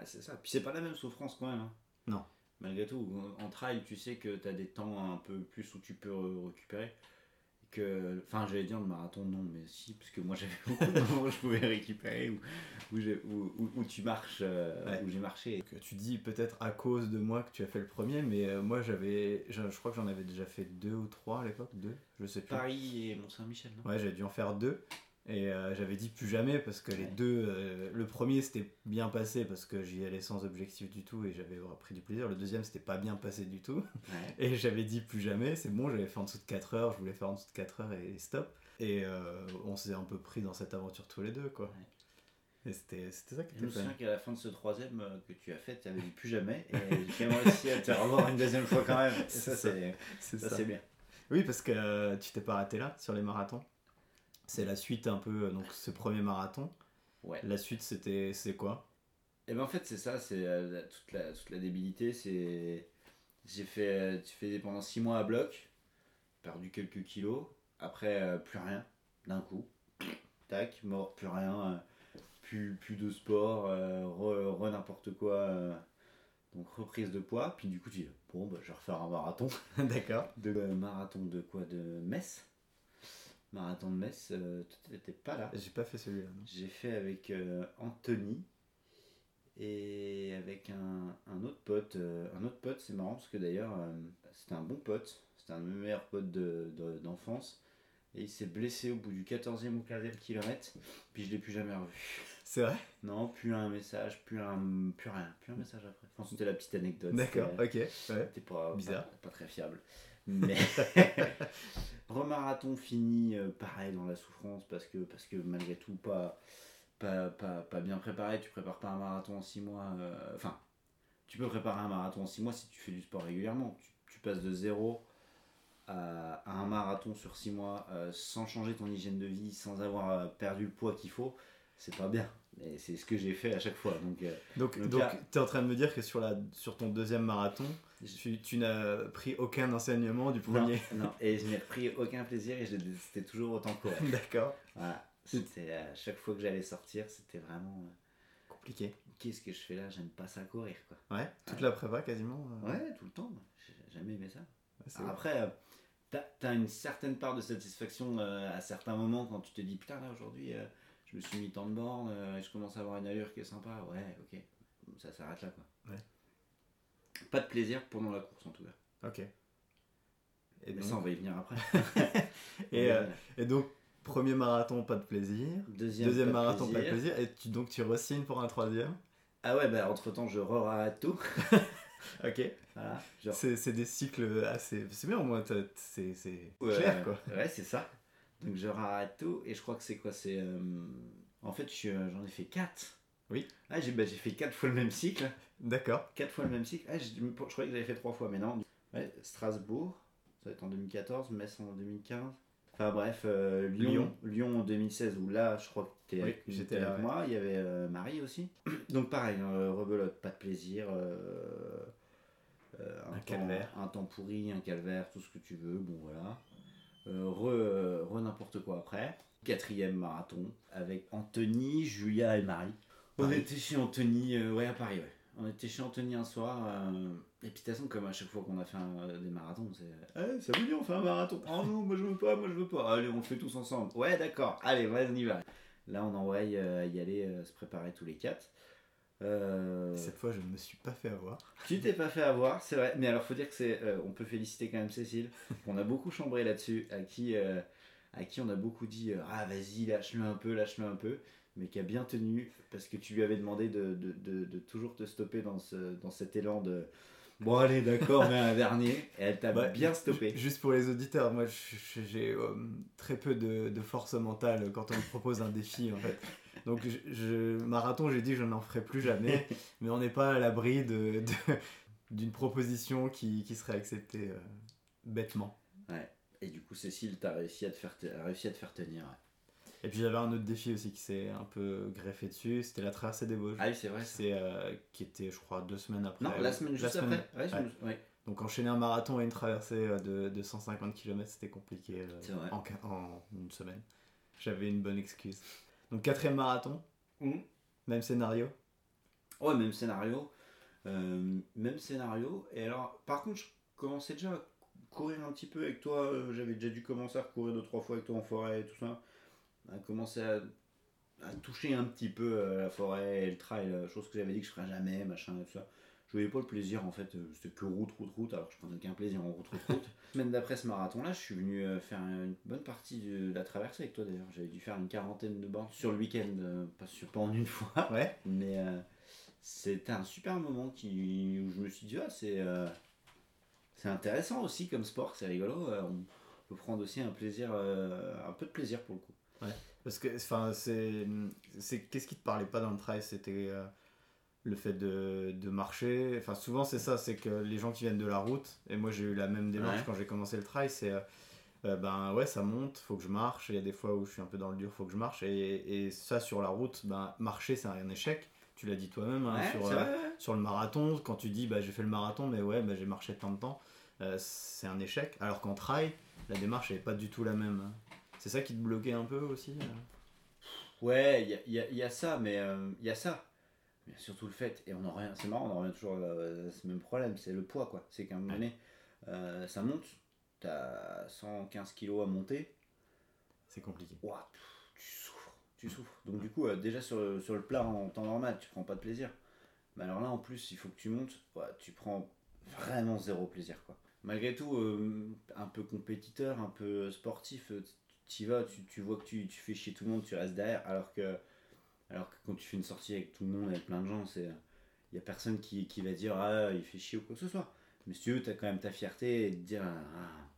Ouais, c'est ça. Puis c'est pas la même souffrance quand même. hein.
Non.
Malgré tout, en trail, tu sais que tu as des temps un peu plus où tu peux re- récupérer. Que, enfin, j'allais dire le marathon, non, mais si, parce que moi j'avais beaucoup de moments où je pouvais récupérer, où, où, où- où- où tu marches, euh,
Ouais.
où j'ai marché.
que tu dis peut-être à cause de moi que tu as fait le premier, mais euh, moi j'avais, je, je crois que j'en avais déjà fait deux ou trois à l'époque, deux, je sais plus.
Paris et Mont-Saint-Michel, non?
Ouais, j'avais dû en faire deux. Et euh, j'avais dit plus jamais parce que les
Ouais.
deux, euh, le premier c'était bien passé parce que j'y allais sans objectif du tout et j'avais pris du plaisir. Le deuxième c'était pas bien passé du tout.
Ouais.
Et j'avais dit plus jamais, c'est bon, j'avais fait en dessous de 4 heures, je voulais faire en dessous de 4 heures et stop. Et euh, on s'est un peu pris dans cette aventure tous les deux quoi. Et c'était c'était ça qui
Je me
était
souviens qu'à la fin de ce troisième que tu as fait, tu avais dit plus jamais, et j'ai réussi à te revoir une deuxième fois quand même. Et ça,
C'est ça.
c'est bien.
Oui, parce que tu t'es pas arrêté là sur les marathons? C'est la suite un peu, euh, donc ce premier marathon.
Ouais.
La suite c'était c'est quoi?
Et ben en fait c'est ça, c'est euh, toute, la, toute la débilité, c'est j'ai fait euh, tu fais pendant 6 mois à bloc, perdu quelques kilos, après euh, plus rien d'un coup. Tac, mort, plus rien, euh, plus, plus de sport, re, re n'importe quoi. donc reprise de poids, puis du coup tu dis bon bah, je vais refaire un marathon.
D'accord.
De marathon de quoi? De Metz. Marathon de Metz, euh, toi, t'étais pas là.
J'ai pas fait celui-là.
J'ai fait avec euh, Anthony et avec un, un autre pote. euh, un autre pote, c'est marrant parce que d'ailleurs, euh, c'était un bon pote. C'était un de mes meilleurs potes de- de- d'enfance. et il s'est blessé au bout du 14e ou 15e kilomètre. Puis je l'ai plus jamais revu.
C'est vrai?
Non, plus un message, plus, un, plus rien. Plus un message après. Enfin, c'était la petite anecdote.
D'accord, ok. Ouais.
c'était pas,
Bizarre.
Pas, pas très fiable. Mais remarathon fini, euh, pareil dans la souffrance parce que, parce que malgré tout, pas, pas, pas, pas bien préparé. Tu prépares pas un marathon en 6 mois. euh, Enfin, tu peux préparer un marathon en 6 mois si tu fais du sport régulièrement. Tu, tu passes de zéro à, à un marathon sur 6 mois euh, sans changer ton hygiène de vie, sans avoir euh, perdu le poids qu'il faut. C'est pas bien. Et c'est ce que j'ai fait à chaque fois. Donc,
Donc,
Donc
tu es en train de me dire que sur, la, sur ton deuxième marathon, tu, tu n'as pris aucun enseignement du premier.
Non, non, et je n'ai repris aucun plaisir et je c'était toujours autant courir.
D'accord.
Voilà. C'était à chaque fois que j'allais sortir, c'était vraiment euh,
Compliqué.
qu'est-ce que je fais là? J'aime pas ça courir quoi.
Ouais, toute
Ouais.
la prépa quasiment. euh,
Ouais, tout le temps. J'ai jamais aimé ça. Après, euh, t'as as une certaine part de satisfaction euh, à certains moments quand tu te dis putain là aujourd'hui euh, je me suis mis tant de bornes euh, et je commence à avoir une allure qui est sympa. Ouais, ok. Ça s'arrête là quoi.
Ouais.
Pas de plaisir pendant la course en tout cas.
Ok. Et
Mais
donc,
ça on va y venir après.
et, euh, et donc, premier marathon, pas de plaisir.
Deuxième,
Deuxième
pas de
marathon, pas de
plaisir.
Et tu, donc, tu re-signes pour un troisième?
Ah ouais, bah entre temps je re-rate tout.
Ok.
Voilà. Genre,
C'est des cycles assez. C'est bien au moins, c'est
Ouais,
clair quoi.
Ouais, c'est ça. Donc je rate tout et je crois que c'est quoi? C'est euh, en fait j'en ai fait 4.
Oui.
Ah, j'ai bah, fait 4 fois le même cycle.
D'accord.
4 fois le même cycle. Ah, je, croyais que j'avais fait 3 fois mais non. Ouais, Strasbourg, ça va être en 2014, Metz en 2015. Enfin bref, euh, Lyon, Lyon en 2016 où là je crois que t'es
Oui,
avec,
j'étais
t'es
là,
avec
ouais.
moi, il y avait euh, Marie aussi. Donc pareil, euh, rebelote, pas de plaisir. euh, euh,
Un
temps-
calvaire.
Un temps pourri, un calvaire, tout ce que tu veux, bon voilà. Re, re n'importe quoi après. Quatrième marathon avec Anthony, Julia et Marie. On
Paris.
était chez Anthony, euh, ouais à Paris ouais. On était chez Anthony un soir. euh, et puis de toute façon comme à chaque fois qu'on a fait un- des marathons, c'est Eh, ça vous dit on fait un marathon Oh non moi je veux pas, moi je veux pas. Allez on le fait tous ensemble. Ouais d'accord, allez vas-y on y va. Là on envoie euh, y aller euh, se préparer tous les quatre. Euh,
Cette fois, je ne me suis pas fait avoir.
tu t'es pas fait avoir, c'est vrai. Mais alors, faut dire que c'est, euh, on peut féliciter quand même Cécile. On a beaucoup chambré là-dessus, à qui, euh, à qui on a beaucoup dit euh, Ah, vas-y, lâche-le un peu, lâche-le un peu, mais qui a bien tenu parce que tu lui avais demandé de, de, de, de toujours te stopper dans, ce, dans cet élan de Bon, allez, d'accord, mais un dernier, et elle t'a
Bah,
bien stoppé.
Juste pour les auditeurs, moi j'ai euh, très peu de, de force mentale quand on me propose un défi en fait. Donc je, je- marathon, j'ai dit que je n'en ferai plus jamais, mais on n'est pas à l'abri de, de- d'une proposition qui, qui serait acceptée euh, bêtement.
Et du coup, Cécile, t'as réussi, à te faire réussi à te faire tenir. ouais.
Et puis j'avais un autre défi aussi qui s'est un peu greffé dessus, c'était la traversée des Vosges.
Ah oui, c'est vrai.
C'est euh, qui était, je crois, deux semaines après.
Non, la semaine juste
semaine-
après. Ouais, je
ouais.
me- ouais.
Donc enchaîner un marathon et une traversée euh, de, de 150 km, c'était compliqué euh, en, une semaine. J'avais une bonne excuse. Donc quatrième marathon,
Mhm.
même scénario.
Ouais, même scénario. Euh, même scénario. Et alors, par contre, je commençais déjà à courir un petit peu avec toi. J'avais déjà dû commencer à courir deux, trois fois avec toi en forêt et tout ça. À commencer à, à toucher un petit peu euh, la forêt et le trail, euh, chose que j'avais dit que je ferais jamais, machin et tout ça. Je voyais pas le plaisir en fait, euh, c'était que route, route, route, alors je prenais aucun plaisir en route, route, route. Semaine d'après ce marathon-là, je suis venu faire une bonne partie de la traversée avec toi d'ailleurs. J'avais dû faire une quarantaine de bornes sur le week-end, pas, sur, pas en une fois.
Ouais.
Mais euh, c'était un super moment qui, où je me suis dit, ah, c'est euh, c'est intéressant aussi comme sport, c'est rigolo. on peut prendre aussi un plaisir, euh, un peu de plaisir pour le coup.
Parce que, enfin, c'est, qu'est-ce qui te parlait pas dans le trail? C'était euh, le fait de, de marcher. Enfin, souvent c'est ça, c'est que les gens qui viennent de la route. Et moi j'ai eu la même démarche
Ouais.
quand j'ai commencé le trail. C'est euh, euh, ben ouais, ça monte, faut que je marche. Il y a des fois où je suis un peu dans le dur, faut que je marche. Et, et ça sur la route, ben marcher c'est un échec. Tu l'as dit toi-même hein,
Ouais,
sur, euh,
ouais.
sur le marathon. Quand tu dis bah j'ai fait le marathon, mais ouais, bah, j'ai marché tant de temps, euh, c'est un échec. Alors qu'en trail, la démarche n'est pas du tout la même. hein. C'est ça qui te bloquait un peu aussi euh
Ouais, il y y a- il y a ça, mais euh, il y a ça. Mais surtout le fait, et on en revient, c'est marrant, on en revient toujours à, à ce même problème, c'est le poids quoi. C'est qu'à un moment donné, euh, ça monte, t'as 115 kilos à monter,
C'est compliqué.
Ouah, tu souffres, tu souffres. Donc du coup, euh, déjà sur le, sur le plat en temps normal, tu prends pas de plaisir. Mais alors là, en plus, il faut que tu montes, ouais, tu prends vraiment zéro plaisir quoi. Malgré tout, euh, un peu compétiteur, un peu sportif, euh, tu y vas, tu, tu vois que tu, tu fais chier tout le monde, tu restes derrière, alors que, alors que quand tu fais une sortie avec tout le monde, avec plein de gens, il y a personne qui, qui va dire ah il fait chier ou quoi que ce soit. Mais si tu veux, t'as quand même ta fierté et de dire ah,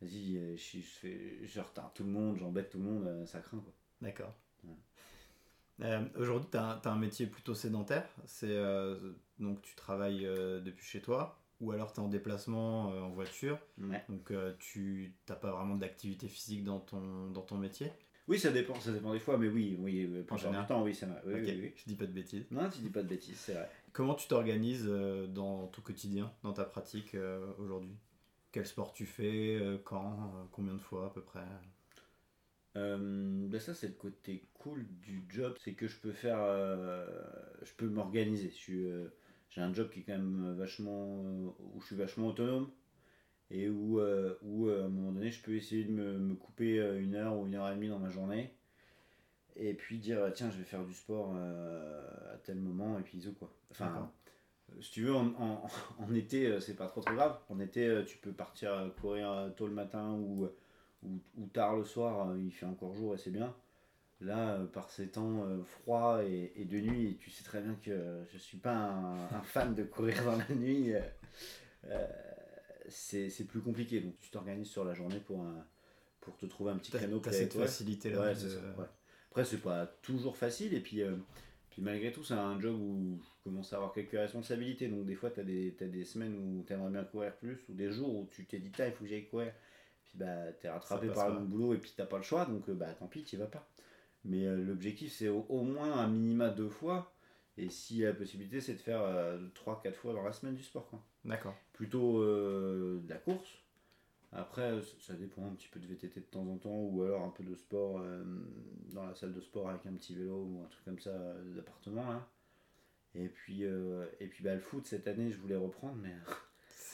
vas-y, euh, je, je, fais, je retarde tout le monde, j'embête tout le monde, euh, ça craint quoi.
D'accord.
Ouais.
Euh, Aujourd'hui, tu as, un métier plutôt sédentaire. C'est euh, donc tu travailles euh, depuis chez toi ou alors tu es en déplacement euh, en voiture.
Ouais.
Donc euh, tu n'as pas vraiment d'activité physique dans ton, dans ton métier?
Oui, ça dépend, ça dépend des fois, mais oui, oui, euh, pour
général.
temps, oui, vrai. Oui, oui, oui.
Je dis pas de bêtises.
Non, tu dis pas de bêtises, c'est vrai.
Comment tu t'organises dans ton quotidien, dans ta pratique aujourd'hui? Quel sport tu fais Quand Combien de fois à peu près?
Euh, ben ça, c'est le côté cool du job, c'est que je peux faire, euh, je peux m'organiser. Je suis, euh, j'ai un job qui est quand même vachement, euh, où je suis vachement autonome et où, euh, où euh, à un moment donné, je peux essayer de me, me couper euh, une heure ou une heure et demie dans ma journée et puis dire euh, tiens, je vais faire du sport euh, à tel moment et puis zo quoi. Enfin, euh, si tu veux, en, en, en été, euh, c'est pas trop trop grave. En été, euh, tu peux partir euh, courir euh, tôt le matin ou ou, ou tard le soir, euh, il fait encore jour et c'est bien. Là, euh, par ces temps euh, froids et, et de nuit, tu sais très bien que je suis pas un, un fan de courir dans la nuit, euh, c'est plus compliqué. Donc tu t'organises sur la journée pour, un- pour te trouver un petit créneau qui est
cette
avec toi.
facilité là.
Ouais. Après, c'est pas toujours facile, et puis, puis malgré tout, c'est un job où je commence à avoir quelques responsabilités. Donc, des fois, tu as des, t'as des semaines où tu aimerais bien courir plus, ou des jours où tu t'es dit, il faut que j'aille courir. Puis, bah, tu es rattrapé par le boulot, et puis t'as pas le choix, donc, bah, tant pis, tu vas pas. Mais euh, l'objectif, c'est au, au moins un minima deux fois, et si la possibilité, c'est de faire 3-4 fois dans la semaine du sport. Quoi
D'accord.
plutôt euh, de la course. Après, euh, ça dépend un petit peu de VTT de temps en temps, ou alors un peu de sport euh, dans la salle de sport avec un petit vélo ou un truc comme ça euh, d'appartement là. Et puis, euh, et puis bah, le foot cette année, je voulais reprendre, mais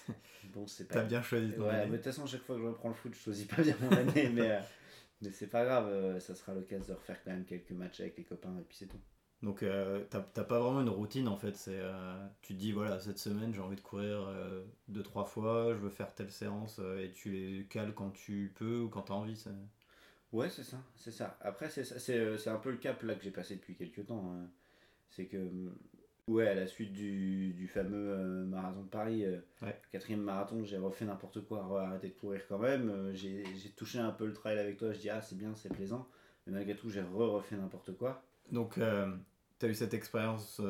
bon, c'est pas.
T'as bien choisi ton
Ouais, mais de toute façon, chaque fois que je reprends le foot, je choisis pas bien mon année, mais, euh, mais c'est pas grave, euh, ça sera l'occasion de refaire quand même quelques matchs avec les copains, et puis c'est tout.
Donc euh, t'as pas vraiment une routine en fait. C'est euh, tu te dis voilà cette semaine j'ai envie de courir euh, deux trois fois, je veux faire telle séance euh, et tu les cales quand tu peux ou quand t'as envie.
Ouais, c'est ça, c'est ça. Après, c'est ça- c'est euh, c'est un peu le cap là que j'ai passé depuis quelques temps. hein. C'est que, ouais, à la suite du, du fameux euh, marathon de Paris, euh,
Ouais.
quatrième marathon, j'ai refait n'importe quoi, arrêté de courir quand même. Euh, j'ai touché un peu le trail avec toi, je dis, ah, c'est bien, c'est plaisant. Mais malgré tout, j'ai re-refait n'importe quoi.
Donc, tu as eu cette expérience,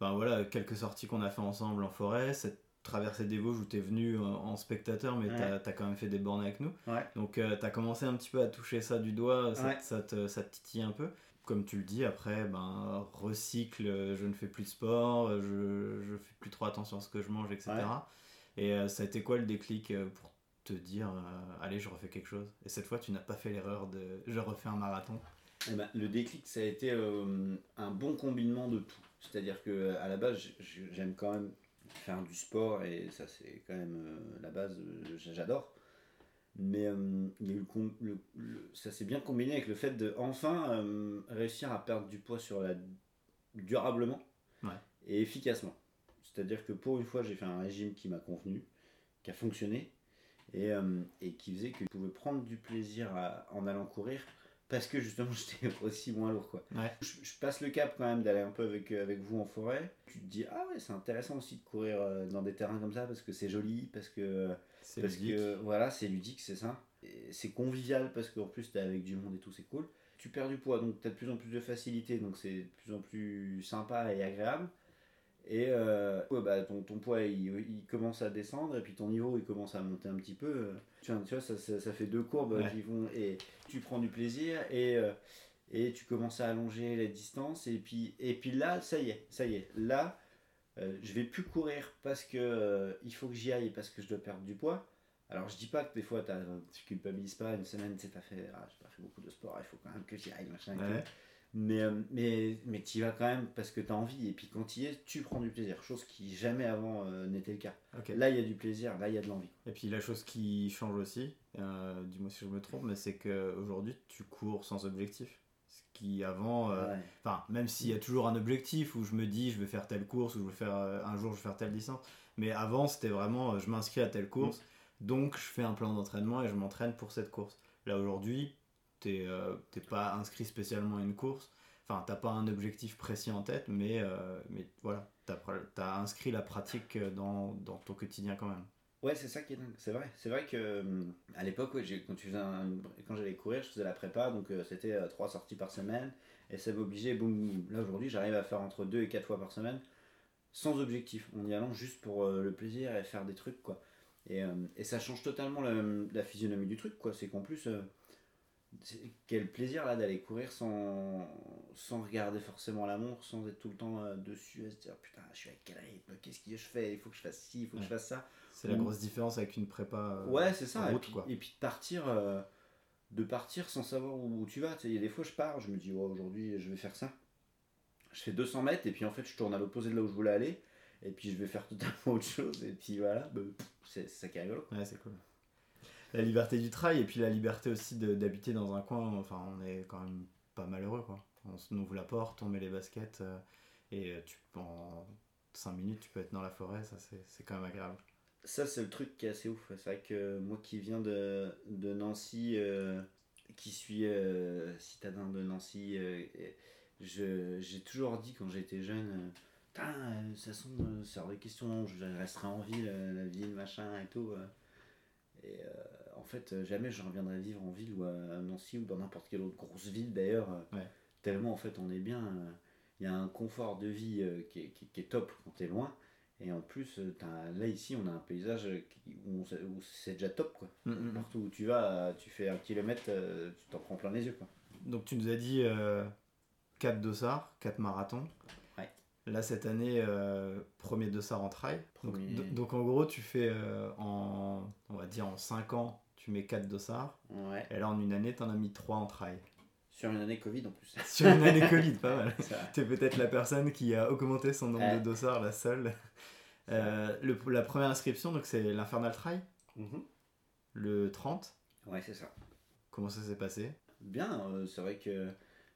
ben voilà, quelques sorties qu'on a fait ensemble en forêt, cette traversée des Vosges où tu es venu en, en spectateur, mais
Ouais.
tu as, quand même fait des bornes avec nous.
Ouais.
Donc, tu as commencé un petit peu à toucher ça du doigt, ça,
Ouais.
ça te, ça te titille un peu. Comme tu le dis, après, ben, recycle, euh, je ne fais plus de sport, euh, je, je fais plus trop attention à ce que je mange, etc.
Ouais.
Et euh, ça a été quoi le déclic pour te dire, euh, allez, je refais quelque chose? Et cette fois, tu n'as pas fait l'erreur de je refais un marathon.
Eh ben, le déclic, ça a été euh, un bon combinement de tout. C'est-à-dire que à la base, j'aime quand même faire du sport et ça, c'est quand même la base, j'adore. Mais euh, il y a eu le com- le- le- ça s'est bien combiné avec le fait de enfin euh, réussir à perdre du poids sur la durablement
Ouais.
et efficacement. C'est-à-dire que pour une fois, j'ai fait un régime qui m'a convenu, qui a fonctionné et, euh, et qui faisait que je pouvais prendre du plaisir à- en allant courir parce que justement j'étais aussi moins lourd quoi.
Ouais.
Je, je passe le cap quand même d'aller un peu avec, avec vous en forêt. Tu te dis ah ouais c'est intéressant aussi de courir euh, dans des terrains comme ça parce que c'est joli, parce que
C'est
parce
ludique.
que voilà c'est ludique c'est ça. Et C'est convivial parce qu'en plus t'es avec du monde et tout c'est cool. Tu perds du poids donc t'as de plus en plus de facilité donc c'est de plus en plus sympa et agréable. Et euh, bah, ton, ton poids il, il commence à descendre et puis ton niveau il commence à monter un petit peu. Tu vois, tu vois, ça, ça, ça fait deux courbes
Ouais.
qui vont et tu prends du plaisir et, euh, et tu commences à allonger les distances et puis, et puis là ça y est, ça y est, là euh, je vais plus courir parce que euh, il faut que j'y aille parce que je dois perdre du poids. Alors je dis pas que des fois tu culpabilises pas une semaine, tu sais, t'as fait, ah, j'ai pas fait beaucoup de sport, il faut quand même que j'y aille, machin. et.
Ouais.
Mais, euh, mais, mais tu y vas quand même parce que tu as envie. Et puis quand tu y es, tu prends du plaisir. Chose qui jamais avant euh, n'était le cas. Là, il y a du plaisir, là, il y a de l'envie.
Et puis la chose qui change aussi, euh, dis-moi si je me trompe, mais c'est qu'aujourd'hui tu cours sans objectif. Ce qui avant, euh,
Ouais.
même s'il y a toujours un objectif où je me dis je vais faire telle course ou je vais faire euh, un jour je vais faire telle distance, mais avant c'était vraiment je m'inscris à telle course,
Mm.
donc je fais un plan d'entraînement et je m'entraîne pour cette course. Là aujourd'hui t'es euh, pas inscrit spécialement à une course, enfin t'as pas un objectif précis en tête, mais euh, mais voilà t'as as inscrit la pratique euh, dans, dans ton quotidien quand même.
Ouais, c'est ça qui est dingue. C'est vrai. C'est vrai que hum, à l'époque, ouais, quand, j'allais courir, je faisais la prépa, donc euh, c'était euh, trois sorties par semaine. Et ça m'obligeait, boum, boum. Là, aujourd'hui, j'arrive à faire entre deux et quatre fois par semaine, sans objectif, en y allant juste pour euh, le plaisir et faire des trucs, quoi. Et, euh, et ça change totalement la, physionomie du truc, quoi. C'est qu'en plus, euh, quel plaisir là d'aller courir sans, sans regarder forcément la montre, sans être tout le temps euh, dessus, à se dire putain, je suis à quel rythme, qu'est-ce que je fais, il faut que je fasse ci, il faut que je fasse ça.
C'est la grosse différence avec une prépa. euh,
Ouais, c'est ça. Et puis,
quoi.
et puis de partir, euh, de partir sans savoir où, où tu vas. Il y a des fois, je pars, je me dis, ouais, aujourd'hui, je vais faire ça. Je fais 200 mètres, et puis en fait, je tourne à l'opposé de là où je voulais aller. Et puis, je vais faire totalement autre chose. Et puis voilà, bah, c'est ça qui est rigolo.
Ouais, c'est cool. La liberté du trail et puis la liberté aussi d'habiter dans un coin, enfin, on est quand même pas malheureux, quoi. On ouvre la porte, on met les baskets euh, et euh, tu, en 5 minutes, tu peux être dans la forêt, ça c'est quand même agréable.
Ça, c'est le truc qui est assez ouf. C'est vrai que moi qui viens de, de Nancy, euh, qui suis citadin de Nancy, j'ai toujours dit quand j'étais jeune, Putain, de toute façon, c'est hors de question, je resterai en ville, la ville, machin et tout. En fait, euh, jamais je reviendrai vivre en ville ou à, à Nancy ou dans n'importe quelle autre grosse ville d'ailleurs. euh,
Ouais.
Tellement en fait on est bien. euh, Il y a un confort de vie euh, qui, est, qui- qui est top quand t'es loin. Et en plus, euh, là ici, on a un paysage euh, qui- où, c'est déjà top quoi.
Mm,
Partout où tu vas, euh, tu fais un kilomètre, euh, tu t'en prends plein les yeux quoi.
Donc tu nous as dit 4 dossards, 4 marathons.
Ouais.
Là cette année, euh, premier dossard en trail. Donc,
Premier.
do- donc, en gros, tu fais euh, en, on va dire en 5 ans, tu mets 4 dossards.
Ouais.
Et là en une année, t'en as mis 3 en trail.
Sur une année Covid en plus.
Sur une année Covid, pas mal. T'es peut-être la personne qui a augmenté son nombre
Ouais.
de dossards, la seule. Euh, le- la première inscription, donc c'est l'Infernal Trail,
Mhm.
le 30.
Ouais, c'est ça.
Comment ça s'est passé?
Bien, euh, c'est vrai que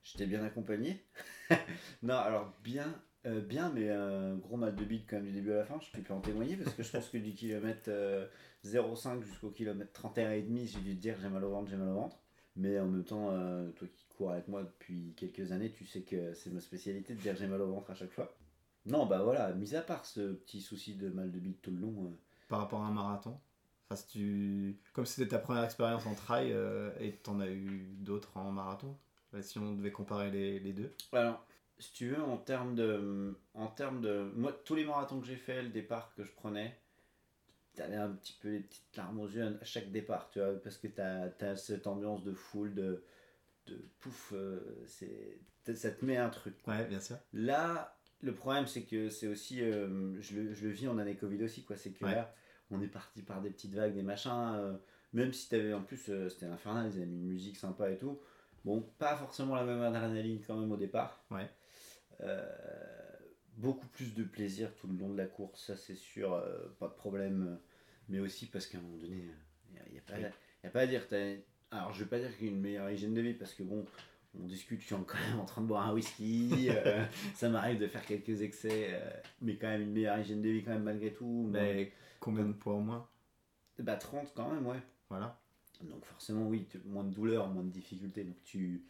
j'étais bien accompagné. non, alors bien, euh, bien, mais un gros mal de bide quand même du début à la fin, je peux en témoigner parce que je pense que du kilomètre euh, 0,5 jusqu'au kilomètre 31 et demi, j'ai dû te dire j'ai mal au ventre, j'ai mal au ventre. Mais en même temps, euh, toi qui cours avec moi depuis quelques années, tu sais que c'est ma spécialité de dire j'ai mal au ventre à chaque fois. Non, bah voilà, mis à part ce petit souci de mal de bite tout le long. euh,
Par rapport à un marathon? Enfin, si tu... Comme c'était ta première expérience en trail euh, et t'en as eu d'autres en marathon, bah, si on devait comparer les, les deux.
Alors, si tu veux, en termes de. En termes de. Moi, tous les marathons que j'ai fait, le départ que je prenais, t'avais un petit peu les petites larmes aux yeux à chaque départ, tu vois, parce que t'as as cette ambiance de foule, de. de pouf, euh, c'est. Ça te met un truc.
Ouais, bien sûr.
Là, le problème, c'est que c'est aussi. euh, je, le, je le vis en année Covid aussi, quoi. C'est que
Ouais.
là, on est parti par des petites vagues, des machins. euh, même si t'avais. En plus, c'était infernal, ils avaient mis une musique sympa et tout. Bon, pas forcément la même adrénaline quand même au départ.
Ouais.
Euh, beaucoup plus de plaisir tout le long de la course, ça c'est sûr, euh, pas de problème. Mais aussi parce qu'à un moment donné, il n'y a, pas- y a pas à dire. Alors, je vais pas dire qu'il y a une meilleure hygiène de vie parce que bon, on discute, je suis quand même en train de boire un whisky, euh, ça m'arrive de faire quelques excès, euh, mais quand même une meilleure hygiène de vie quand même malgré tout.
Mais combien de poids au moins?
Bah 30 quand même, ouais.
Voilà.
Donc forcément, oui, moins de douleur, moins de difficultés. Donc tu.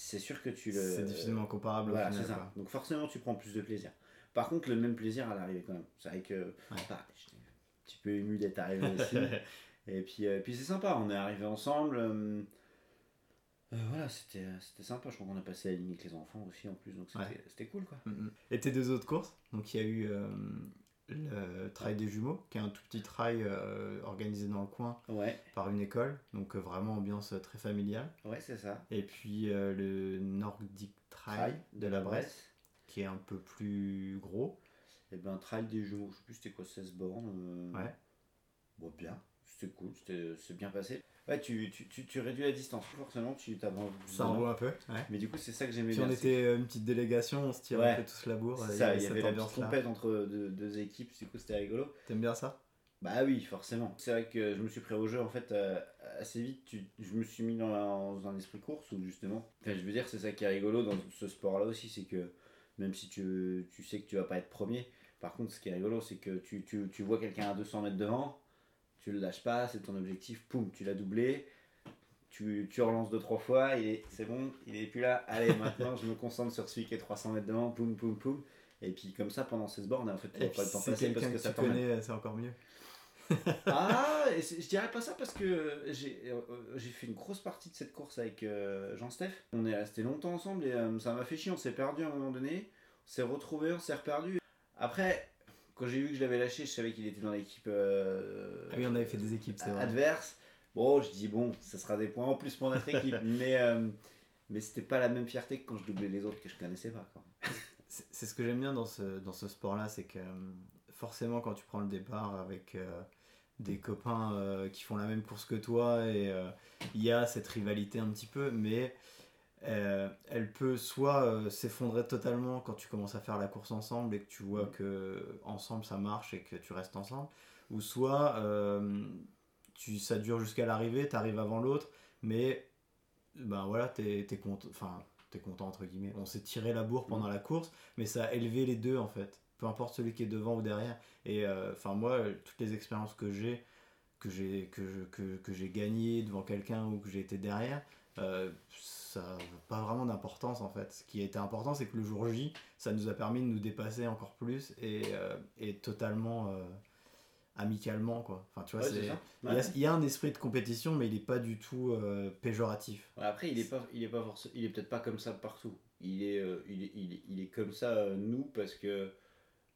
C'est sûr que tu le.
C'est difficilement comparable
Voilà,
au
c'est
final.
ça. Donc forcément, tu prends plus de plaisir. Par contre, le même plaisir à l'arrivée quand même. C'est vrai que. ah, j'étais un petit peu ému d'être arrivé aussi. Et puis, euh, puis c'est sympa, on est arrivé ensemble. euh, euh, voilà, c'était c'était sympa. Je crois qu'on a passé la ligne avec les enfants aussi en plus, donc c'était
Ouais.
c'était cool quoi.
Mhm. Et tes deux autres courses? Donc il y a eu le Trail des Jumeaux, qui est un tout petit trail euh, organisé dans le coin
Ouais,
par une école, donc euh, vraiment ambiance euh, très familiale.
ouais, c'est ça.
Et puis euh, le Nordic Trail de la Bresse, qui est un peu plus gros.
Et ben, trail des jumeaux, je sais plus c'était quoi, 16 bornes.
Ouais.
Bon, bien, c'était cool, c'est bien passé. Ouais, tu, tu, tu, tu réduis la distance, forcément, tu t'avances.
Ça envoie un peu. Ouais.
Mais du coup, c'est ça que j'aimais bien.
on
c'est
était euh, une petite délégation, on se tirait
Ouais.
un peu tous la bourre.
Il y
cette
avait la petite
ambiance-là.
compète entre deux, deux équipes, du coup c'était rigolo.
T'aimes bien ça?
Bah oui, forcément. C'est vrai que je me suis pris au jeu en fait euh, assez vite. Tu, je me suis mis dans, la- dans un esprit course où justement. Enfin, je veux dire, c'est ça qui est rigolo dans ce sport-là aussi, c'est que même si tu, tu sais que tu vas pas être premier, par contre, ce qui est rigolo, c'est que tu, tu, tu vois quelqu'un à 200 mètres devant, tu le lâches pas, c'est ton objectif, poum, tu l'as doublé. Tu, tu relances deux trois fois, il est, c'est bon, il est plus là. Allez, maintenant je me concentre sur celui qui est 300 mètres devant, poum, poum, poum. Et puis comme ça, pendant 16 bornes, en fait, tu
puis
pas le temps passer parce que
que,
ça
tu connais, c'est encore mieux.
Ah, et je dirais pas ça parce que j'ai euh, j'ai fait une grosse partie de cette course avec euh, Jean-Steph. On est resté longtemps ensemble et euh, ça m'a fait chier. On s'est perdu à un moment donné. On s'est retrouvé, on s'est reperdu. Après, quand j'ai vu que je l'avais lâché, je savais qu'il était dans l'équipe euh,
Ah oui, on avait fait des équipes, c'est vrai.
adverse. Bon, je dis bon, ça sera des points en plus pour notre équipe, mais euh, mais c'était pas la même fierté que quand je doublais les autres que je connaissais pas.
C'est ce que j'aime bien dans ce, dans ce sport-là, c'est que euh, forcément quand tu prends le départ avec euh, des copains qui font la même course que toi, et il y a cette rivalité un petit peu, mais euh, elle peut soit euh, s'effondrer totalement quand tu commences à faire la course ensemble et que tu vois que ensemble ça marche et que tu restes ensemble, ou soit euh, tu, ça dure jusqu'à l'arrivée, tu arrives avant l'autre, mais ben voilà, t'es es content, enfin t'es content entre guillemets. On s'est tiré la bourre pendant la course, mais ça a élevé les deux en fait. Peu importe celui qui est devant ou derrière. Et enfin moi, toutes les expériences que j'ai, que j'ai que que, que j'ai gagné devant quelqu'un ou que j'ai été derrière, ça n'a pas vraiment d'importance en fait. Ce qui a été important, c'est que le jour J, ça nous a permis de nous dépasser encore plus et, euh, et totalement euh, amicalement quoi. Enfin tu vois,
Ouais,
c'est- il y, a, il y a un esprit de compétition, mais il n'est pas du tout euh, péjoratif.
Ouais, Après, il est pas, il est pas forcément, il est peut-être pas comme ça partout. Il est, il est, il est, il est comme ça nous parce que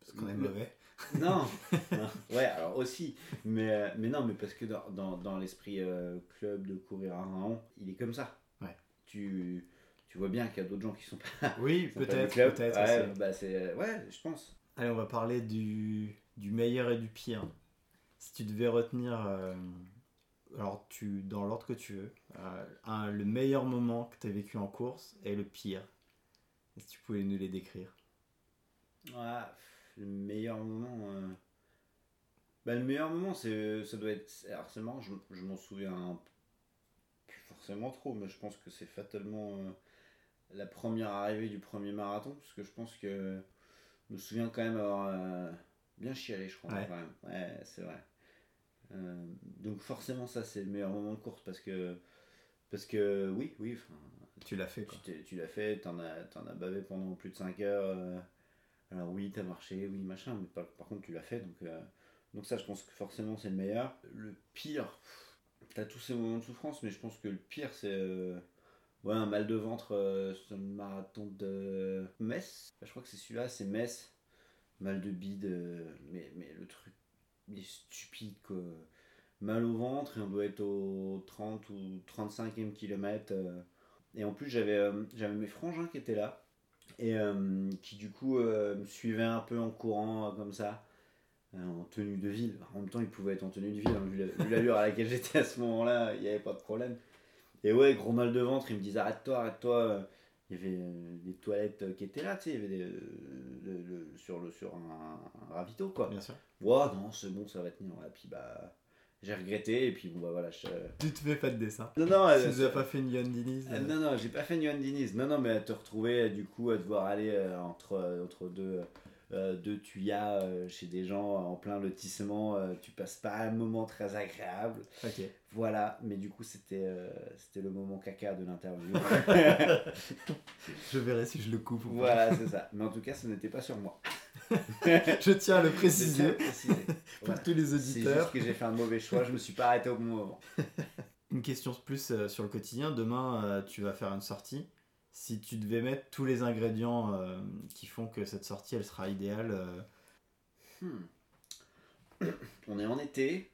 Parce qu'on est
Le-
mauvais.
non, ouais, alors aussi, mais mais non, mais parce que dans, dans, dans l'esprit euh, club de courir à un an, il est comme ça. Tu, tu vois bien qu'il y a d'autres gens qui sont pas.
Oui, peut-être, peut-être.
Ouais, bah c'est, ouais, je pense.
Allez, on va parler du, du meilleur et du pire. Si tu devais retenir, euh, alors tu, dans l'ordre que tu veux, euh, un- le meilleur moment que tu as vécu en course et le pire. Est-ce que tu pouvais nous les décrire?
Ouais, pff, le meilleur moment. euh, Bah, le meilleur moment, c'est, ça doit être. Alors, c'est marrant, je, je m'en souviens plus forcément trop, mais je pense que c'est fatalement euh, la première arrivée du premier marathon, parce que je pense que. Je me souviens quand même avoir euh, bien chialé, je crois,
Ouais.
Ouais, c'est vrai. Euh, donc, forcément, ça, c'est le meilleur moment de course, parce que. Parce que oui, oui,
Tu l'as fait
tu,
quoi.
t'es- tu l'as fait, t'en as, t'en as bavé pendant plus de 5 heures. alors oui, t'as marché, oui, machin, mais par, par contre tu l'as fait, donc, donc ça je pense que forcément c'est le meilleur. Le pire, pff, t'as tous ces moments de souffrance, mais je pense que le pire c'est euh, ouais, un mal de ventre euh, sur le marathon de Metz. Je crois que c'est celui-là, c'est Metz. Mal de bide, euh, mais, mais le truc est stupide quoi. Mal au ventre et on doit être au 30 ou 35e kilomètre. euh, et en plus, j'avais j'avais mes frangins qui étaient là. Et qui, du coup, me suivaient un peu en courant, comme ça, en tenue de ville. En même temps, ils pouvaient être en tenue de ville, hein, vu la- vu l'allure à laquelle j'étais à ce moment-là, il n'y avait pas de problème. Et ouais, gros mal de ventre, ils me disaient arrête-toi, arrête-toi. euh, Il y avait euh, des toilettes euh, qui étaient là, tu sais, il y avait des, euh, le- le- sur, le, sur un, un ravito, quoi.
Bien sûr.
Ouais, non, c'est bon, ça va tenir. Et puis, bah, j'ai regretté, et puis, bon, bah voilà. Je...
Tu te fais pas de dessin.
Non, non,
Tu
euh,
nous as pas fait une Yon Diniz
euh, non, non, j'ai pas fait New Diniz. Non, non, mais à te retrouver, euh, du coup, à devoir aller euh, entre, euh, entre deux, euh, deux tuyas euh, chez des gens en plein lotissement, euh, tu passes pas un moment très agréable.
Ok.
Voilà, mais du coup, c'était euh, c'était le moment caca de l'interview.
Je verrai si je le coupe ou pas.
voilà, c'est ça. Mais en tout cas, ce n'était pas sur moi.
Je tiens à le
C'est
préciser
précisé.
pour
Voilà.
tous les
C'est
auditeurs.
juste que j'ai fait un mauvais choix, je me suis pas arrêté au bon moment.
Une question plus euh, sur le quotidien. Demain, euh, tu vas faire une sortie. Si tu devais mettre tous les ingrédients euh, qui font que cette sortie, elle sera idéale, euh,
Hmm. On est en été.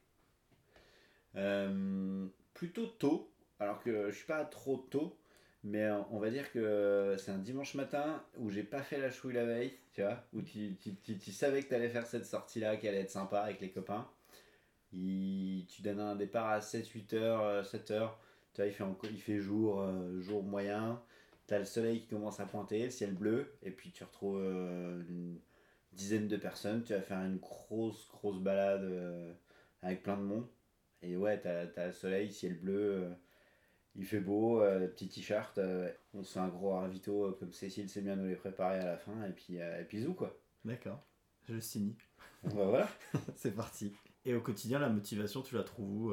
Euh, plutôt tôt. Alors que je suis pas trop tôt. Mais on va dire que c'est un dimanche matin où j'ai pas fait la chouille la veille. Tu vois Où tu, savais que tu allais faire cette sortie-là, qui allait être sympa avec les copains. Tu donnes un départ à 7-8 heures, euh, 7 heures. Tu vois, il fait, il fait jour, jour moyen. T'as le soleil qui commence à pointer, le ciel bleu. Et puis tu retrouves euh, une dizaine de personnes. Tu vas faire une grosse, grosse balade euh, avec plein de monde. Et ouais, t'as as le soleil, ciel bleu. euh, il fait beau, petit t-shirt. on se fait un gros ravito comme Cécile sait bien nous les préparer à la fin. Et puis, et puis zou quoi.
d'accord, je le signe.
Bah, voilà.
C'est parti. Et au quotidien, la motivation, tu la trouves où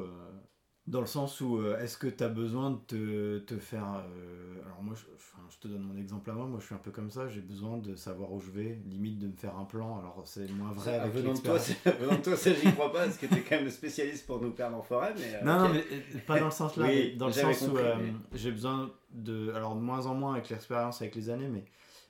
Dans le sens où, euh, est-ce que tu as besoin de te, te faire... euh, alors moi, je, enfin, je te donne mon exemple à moi, moi je suis un peu comme ça, j'ai besoin de savoir où je vais, limite de me faire un plan, alors c'est moins vrai avec
venant, de toi, venant de toi, ça j'y crois pas parce que t'es quand même le spécialiste pour nous perdre en forêt. Mais, euh,
Non,
ok.
non, mais euh, pas dans le sens là,
Oui,
dans le sens où
compris,
euh,
mais-
j'ai besoin de. Alors, de moins en moins avec l'expérience, avec les années, mais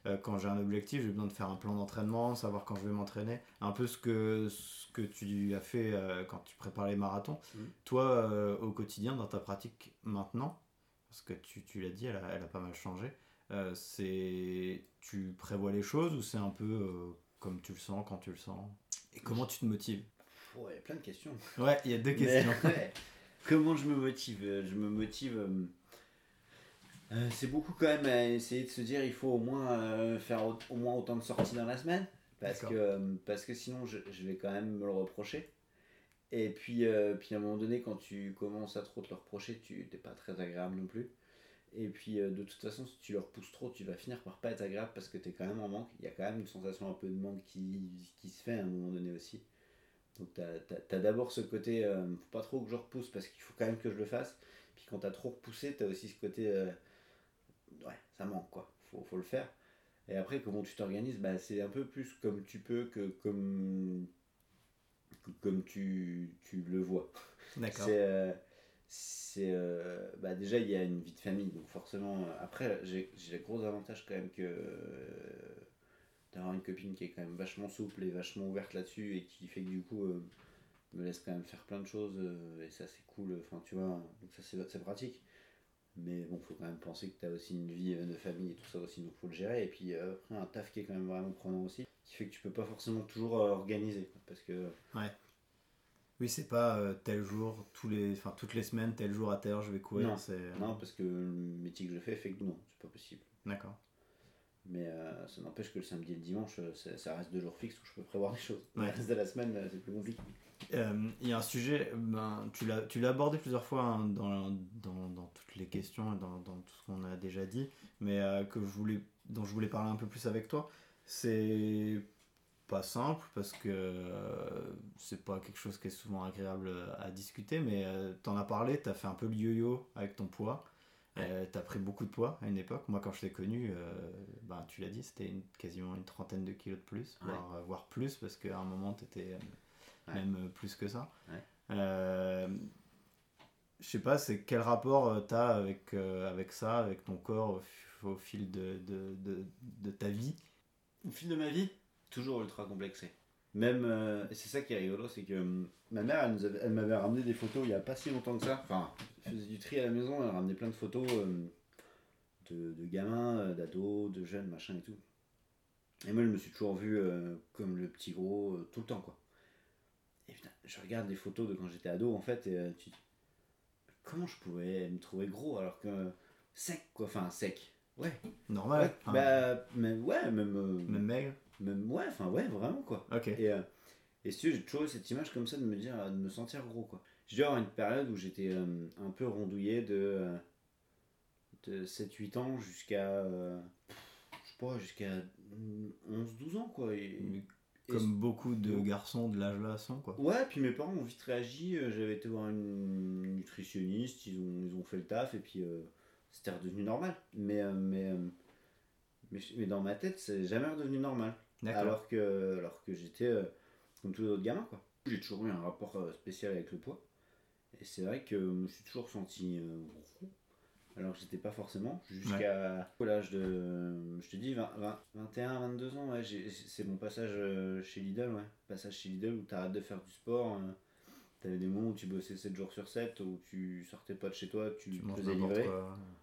euh, quand j'ai un objectif, j'ai besoin de faire un plan d'entraînement, savoir quand je vais m'entraîner. Un peu ce que, ce que tu as fait euh, quand tu prépares les marathons.
Mhm.
Toi, euh, au quotidien, dans ta pratique maintenant, parce que tu, tu l'as dit, elle a, elle a pas mal changé, c'est. Tu prévois les choses ou c'est un peu comme tu le sens, quand tu le sens? Et comment tu te motives?
Oh, il y a plein de questions.
Ouais, il y a deux
Mais,
questions.
ouais. Comment je me motive? Je me motive. Euh, c'est beaucoup quand même à essayer de se dire il faut au moins euh, faire au, au moins autant de sorties dans la semaine. Parce que, euh, parce que sinon je, je vais quand même me le reprocher. Et puis, euh, puis à un moment donné, quand tu commences à trop te le reprocher, tu n'es pas très agréable non plus. Et puis de toute façon, si tu le repousses trop, tu vas finir par pas être agréable parce que tu es quand même en manque. Il y a quand même une sensation un peu de manque qui, qui se fait à un moment donné aussi. Donc tu as, d'abord ce côté, faut pas trop que je repousse parce qu'il faut quand même que je le fasse. Puis quand tu as trop repoussé, tu as aussi ce côté, ouais, ça manque quoi, faut, faut le faire. Et après, comment tu t'organises bah, C'est un peu plus comme tu peux que comme, comme tu, tu le vois.
D'accord.
C'est, euh, euh, bah déjà, il y a une vie de famille, donc forcément. euh, après, j'ai, le gros avantage quand même que euh, d'avoir une copine qui est quand même vachement souple et vachement ouverte là-dessus et qui fait que du coup me laisse quand même faire plein de choses et ça c'est cool. Enfin, tu vois, donc ça c'est pratique. Mais bon, faut quand même penser que tu as aussi une vie euh, de famille et tout ça aussi, donc faut le gérer. Et puis euh, après, un taf qui est quand même vraiment prenant aussi, qui fait que tu peux pas forcément toujours euh, organiser. parce que
Oui, c'est pas euh, tel jour, tous les, enfin, toutes les semaines, tel jour à telle heure, je vais courir.
Non. Non, parce que le métier que je fais fait que non, c'est pas possible.
D'accord.
Mais euh, ça n'empêche que le samedi et le dimanche, ça, ça reste deux jours fixes où je peux prévoir des choses.
Ouais.
Le reste de la semaine, c'est plus compliqué.
Euh, Il y a un sujet, ben, tu, l'as, abordé plusieurs fois hein, dans, dans, dans toutes les questions et dans, dans tout ce qu'on a déjà dit, mais euh, que je voulais, dont je voulais parler un peu plus avec toi. C'est pas simple parce que euh, c'est pas quelque chose qui est souvent agréable à discuter, mais tu en as parlé, tu as fait un peu le yo-yo avec ton poids. Euh, t'as pris beaucoup de poids à une époque. Moi, quand je t'ai connu, euh, ben, tu l'as dit, c'était quasiment une trentaine de kilos de plus,
Ouais.
voire, euh, voire plus, parce qu'à un moment, t'étais euh,
Ouais.
même euh, plus que ça.
Ouais.
Euh, je sais pas, c'est quel rapport euh, t'as avec, euh, avec ça, avec ton corps au, fil de, de, de, de ta vie?
Au fil de ma vie, toujours ultra complexé. Même, euh, et c'est ça qui est rigolo, c'est que hum, ma mère, elle, nous avait- elle m'avait ramené des photos il y a pas si longtemps que ça. Enfin, elle faisait du tri à la maison, elle ramenait plein de photos euh, de, de gamins, d'ados, de jeunes, machin et tout. Et moi, je me suis toujours vu euh, comme le petit gros euh, tout le temps, quoi. Putain, je regarde des photos de quand j'étais ado, en fait, et euh, tu comment je pouvais me trouver gros alors que sec, quoi. Enfin, sec. Ouais.
Normal
Ouais, bah, même, ouais, même, euh,
Même maigre
même, ouais, enfin, ouais, vraiment, quoi.
Ok.
Et, euh, et si j'ai toujours eu cette image comme ça de me dire, de me sentir gros, quoi. J'ai dû avoir une période où j'étais euh, un peu rondouillé de, euh, de 7-8 ans jusqu'à, je sais pas, jusqu'à 11-12 ans, quoi. Et-
Comme beaucoup de garçons de l'âge là sont, quoi.
Ouais, puis mes parents ont vite réagi. euh, J'avais été voir une nutritionniste, ils ont, ils ont fait le taf et puis euh, c'était redevenu normal. Mais, euh, mais, euh, mais, mais dans ma tête, c'est jamais redevenu normal. Alors que, alors que j'étais euh, comme tous les autres gamins. quoi. J'ai toujours eu un rapport spécial avec le poids. Et c'est vrai que je me suis toujours senti gros. Alors que j'étais pas forcément. Jusqu'à l'âge de. Je te dis, 20, 20, 21, 22 ans. Ouais, c'est mon passage euh, chez Lidl. Ouais. Passage chez Lidl où t'arrêtes de faire du sport. euh, T'avais des moments où tu bossais 7 jours sur 7, où tu sortais pas de chez toi, tu,
Tu
te faisais livrer.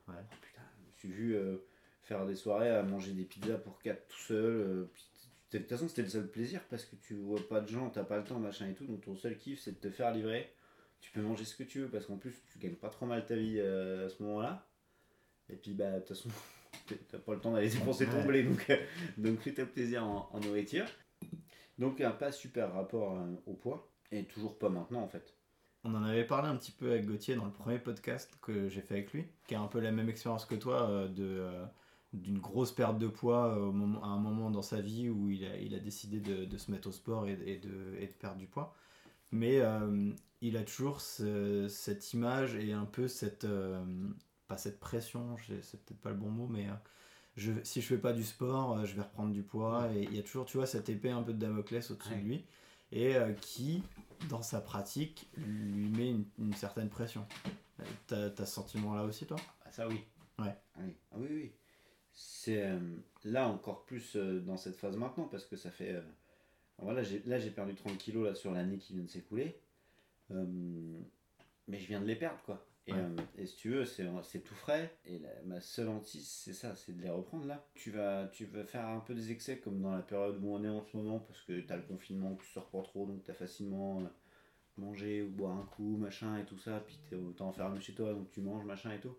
Ouais.
Putain, je me suis vu euh, faire des soirées à manger des pizzas pour 4 tout seul. euh, puis de toute façon, c'était le seul plaisir parce que tu vois pas de gens, t'as pas le temps, machin et tout. Donc ton seul kiff, c'est de te faire livrer. Tu peux manger ce que tu veux parce qu'en plus, tu gagnes pas trop mal ta vie euh, à ce moment-là. Et puis, bah, de toute façon, t'as pas le temps d'aller dépenser ton blé. Donc, euh, donc fais-toi plaisir en, en nourriture. Donc, un pas super rapport euh, au poids. Et toujours pas maintenant en fait.
On en avait parlé un petit peu avec Gauthier dans le premier podcast que j'ai fait avec lui, qui a un peu la même expérience que toi de d'une grosse perte de poids au moment, à un moment dans sa vie où il a, il a décidé de, de se mettre au sport et, et de, et de perdre du poids. Mais euh, il a toujours ce- cette image et un peu cette euh, pas cette pression, c'est peut-être pas le bon mot, mais euh, je, si je fais pas du sport, je vais reprendre du poids. Et il y a toujours, tu vois, cette épée un peu de Damoclès au-dessus
Ouais.
de lui et euh, qui, dans sa pratique, lui met une, une certaine pression. T'as t'as ce sentiment-là aussi, toi?
Ah, ça oui.
Ouais.
Ah oui, ah oui, oui. C'est euh, là encore plus euh, dans cette phase maintenant parce que ça fait. Là j'ai perdu 30 kilos là, sur l'année qui vient de s'écouler. Euh, mais je viens de les perdre quoi. Et,
Ouais.
euh, et si tu veux, c'est tout frais. Et la- ma seule hantise, c'est ça, c'est de les reprendre là. Tu vas, tu vas faire un peu des excès comme dans la période où on est en ce moment parce que t'as le confinement, tu sors pas trop donc t'as facilement euh, manger ou boire un coup, machin et tout ça. Puis t'es t'es enfermé chez toi donc tu manges, machin et tout.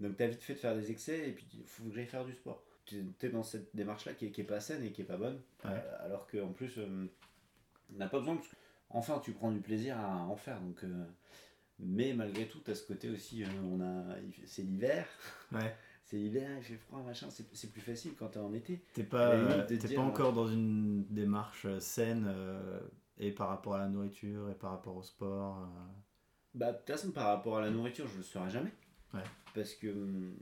Donc t'as vite fait de faire des excès et puis il faut que j'aille faire du sport. T'es es dans cette démarche là qui est, qui est pas saine et qui est pas bonne.
Ouais.
Euh, alors qu'en plus, euh, on n'a pas besoin parce que enfin tu prends du plaisir à en faire. Donc, euh, mais malgré tout, t'as ce côté aussi, euh, on a, c'est l'hiver,
Ouais.
c'est l'hiver, il fait froid, machin. C'est plus facile quand t'es en été.
T'es pas,
dire,
pas encore dans une démarche saine et par rapport à la nourriture et par rapport au sport.
Bah, de toute façon, par rapport à la nourriture, je le saurai jamais.
Ouais.
Parce que hum,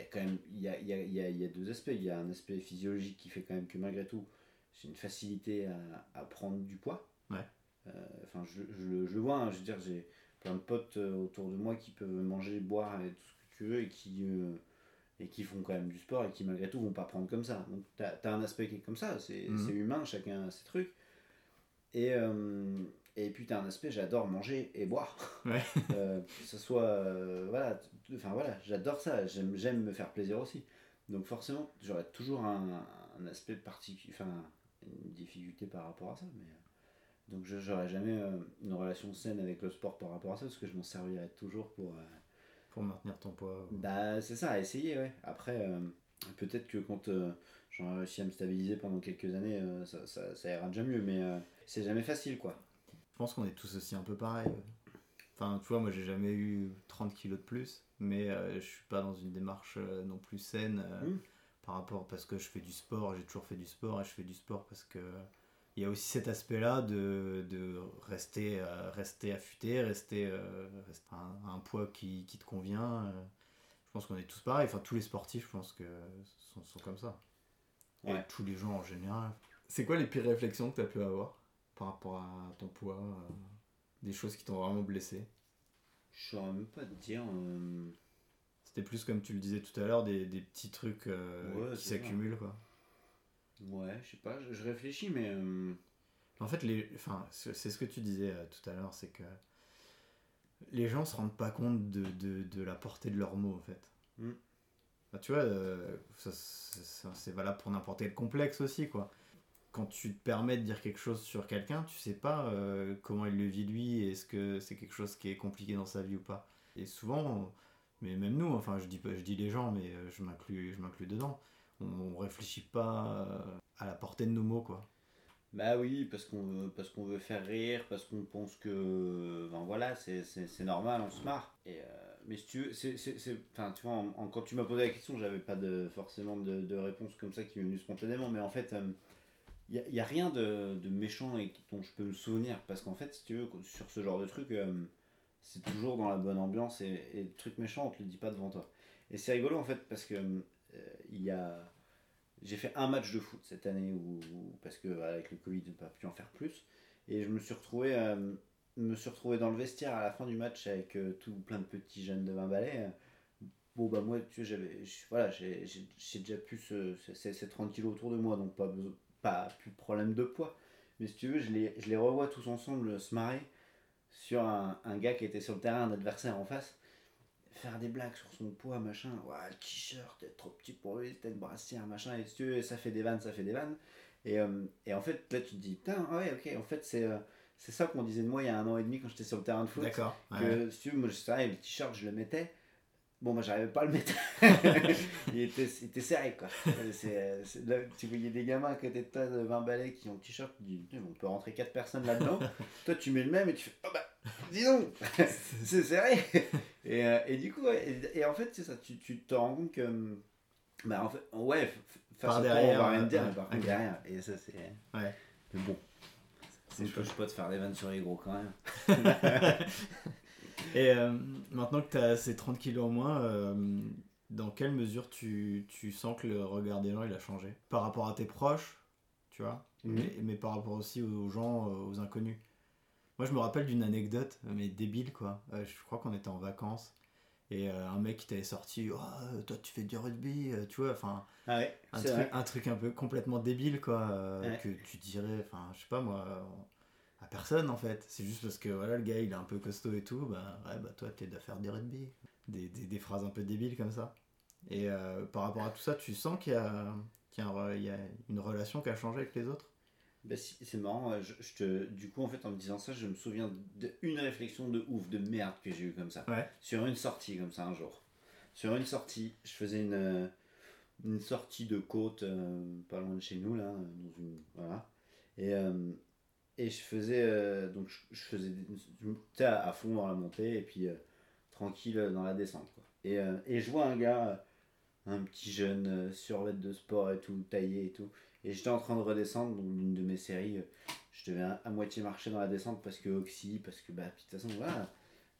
il y a quand même il y a, y a- y a- y a deux aspects. Il y a un aspect physiologique qui fait quand même que malgré tout, j'ai une facilité à, à prendre du poids.
Ouais.
Euh, Enfin, je, je, je le vois, hein, je veux dire, j'ai plein de potes euh, autour de moi qui peuvent manger, boire et tout ce que tu veux et qui, euh, et qui font quand même du sport et qui malgré tout vont pas prendre comme ça. Donc, tu as, un aspect qui est comme ça, c'est c'est humain, chacun a ses trucs. Et, euh, et puis, tu as un aspect, j'adore manger et boire.
Ouais.
Euh, que ce soit. voilà, enfin voilà, j'adore ça, j'aime me faire plaisir aussi. Donc, forcément, j'aurais toujours un, un aspect particulier, enfin, une difficulté par rapport à ça. Mais, euh, donc, je j'aurais jamais euh, une relation saine avec le sport par rapport à ça, parce que je m'en servirais toujours pour. euh,
pour maintenir ton poids.
bah, c'est ça, essayer, ouais. Après, euh, peut-être que quand euh, j'aurai réussi à me stabiliser pendant quelques années, ça, ça, ça ira déjà mieux, mais c'est jamais facile, quoi.
Je pense qu'on est tous aussi un peu pareil. Enfin, tu vois, moi j'ai jamais eu 30 kilos de plus, mais euh, je suis pas dans une démarche euh, non plus saine euh,
Mm.
par rapport parce que je fais du sport, j'ai toujours fait du sport et je fais du sport parce que il y a aussi cet aspect-là de, de rester, euh, rester affûté, rester, euh, rester un, poids qui, qui te convient. euh. Je pense qu'on est tous pareils. Enfin, tous les sportifs, je pense que sont, sont comme ça. Et tous les gens en général. C'est quoi les pires réflexions que tu as pu avoir par rapport à ton poids Des choses qui t'ont vraiment blessé?
Je saurais même pas te dire. euh,
C'était plus comme tu le disais tout à l'heure, des, des petits trucs euh,
Ouais,
qui s'accumulent quoi.
Ouais, je sais pas, je, je réfléchis, mais. euh,
En fait, les, enfin, c'est ce que tu disais tout à l'heure, c'est que les gens se rendent pas compte de, de, de la portée de leurs mots en fait.
Mm.
Bah, tu vois, euh, c'est valable pour n'importe quel complexe aussi quoi. Quand tu te permets de dire quelque chose sur quelqu'un, tu sais pas euh, comment il le vit lui, est-ce que c'est quelque chose qui est compliqué dans sa vie ou pas. Et souvent, mais même nous, enfin je dis je dis les gens, mais euh, je m'inclus, je m'inclus dedans. On, on réfléchit pas euh, à la portée de nos mots quoi.
Bah oui, parce qu'on veut, veut faire rire, parce qu'on pense que. Ben voilà, c'est, normal, on se marre. Et, mais si tu veux, c'est, enfin, tu vois, quand tu m'as posé la question, j'avais pas de, forcément de, réponse comme ça qui m'est venue spontanément, mais en fait, il n'y a, rien de, de méchant et dont je peux me souvenir, parce qu'en fait, si tu veux, sur ce genre de truc, euh, c'est toujours dans la bonne ambiance et, le truc méchant, on te le dit pas devant toi. Et c'est rigolo en fait, parce que euh. J'ai fait un match de foot cette année où, parce que avec le Covid, j'ai pas pu en faire plus. Et je me suis retrouvé, euh, me suis retrouvé dans le vestiaire à la fin du match avec tout plein de petits jeunes de 20 balais. Bon bah moi, tu vois, j'avais, je- voilà, j'ai déjà plus ce- ce- ces, ces 30 kilos autour de moi, donc pas, beso- pas plus de problème de poids. Mais si tu veux, je les, je les revois tous ensemble se marrer sur un, un gars qui était sur le terrain, un adversaire en face faire des blagues sur son poids, machin. Ouais, le t-shirt, t'es trop petit pour lui, t'as une brassière, machin. Et si tu veux, ça fait des vannes, ça fait des vannes. Et, euh, et en fait, là, tu te dis, putain, ah ouais, ok, en fait, c'est euh, c'est ça qu'on disait de moi il y a un an et demi quand j'étais sur le terrain de foot.
D'accord. ouais.
Que, si tu veux, moi, je savais, le t-shirt, je le mettais. Bon, moi, j'arrivais pas à le mettre. il, était, il était serré, quoi. C'est, euh, c'est- là, tu voyais des gamins à côté de toi de 20 balais qui ont le t-shirt, tu dis, on peut rentrer 4 personnes là-dedans. toi, tu mets le même et tu fais, oh bah, dis donc, c'est serré. Et, euh, et du coup, ouais, et, et en fait, c'est ça, tu, tu te rends compte que. Bah, en fait, ouais, face
Par derrière,
on va rien dire,
ouais,
mais par contre, derrière. Et ça, c'est.
Ouais.
Mais bon.
C'est
je pas de faire des vannes sur les gros quand même.
Et euh, maintenant que tu as ces 30 kilos en moins, euh, dans quelle mesure tu, tu sens que le regard des gens il a changé Par rapport à tes proches, tu vois,
Mhm.
mais, mais par rapport aussi aux gens, euh, aux inconnus? Moi je me rappelle d'une anecdote, mais débile quoi. Euh, je crois qu'on était en vacances et un mec qui t'avait sorti, oh, toi tu fais du rugby, tu vois, enfin
Ah ouais,
un truc, un truc un peu complètement débile quoi
Ouais.
que tu dirais enfin je sais pas moi à personne en fait c'est juste parce que voilà le gars il est un peu costaud et tout bah ouais bah toi t'es de faire du rugby des, des, des phrases un peu débiles comme ça et euh, par rapport à tout ça tu sens qu'il y a qu'il y a, un re- il y a une relation qui a changé avec les autres?
Bah si, c'est marrant, euh, je, je te, du coup en fait en me disant ça, je me souviens d'une réflexion de ouf, de merde que j'ai eu comme ça.
Ouais.
Sur une sortie comme ça un jour. Sur une sortie, je faisais une, euh, une sortie de côte euh, pas loin de chez nous là, dans une, voilà. Et, euh, et je faisais, euh, donc je, je faisais, des- à, à fond dans la montée et puis euh, tranquille dans la descente. Quoi. Et, euh, et je vois un gars, euh, un petit jeune euh, survêt de sport et tout, taillé et tout. Et j'étais en train de redescendre, donc d'une de mes séries, euh, je devais à, à moitié marcher dans la descente parce que oxy, parce que bah, de toute façon, voilà,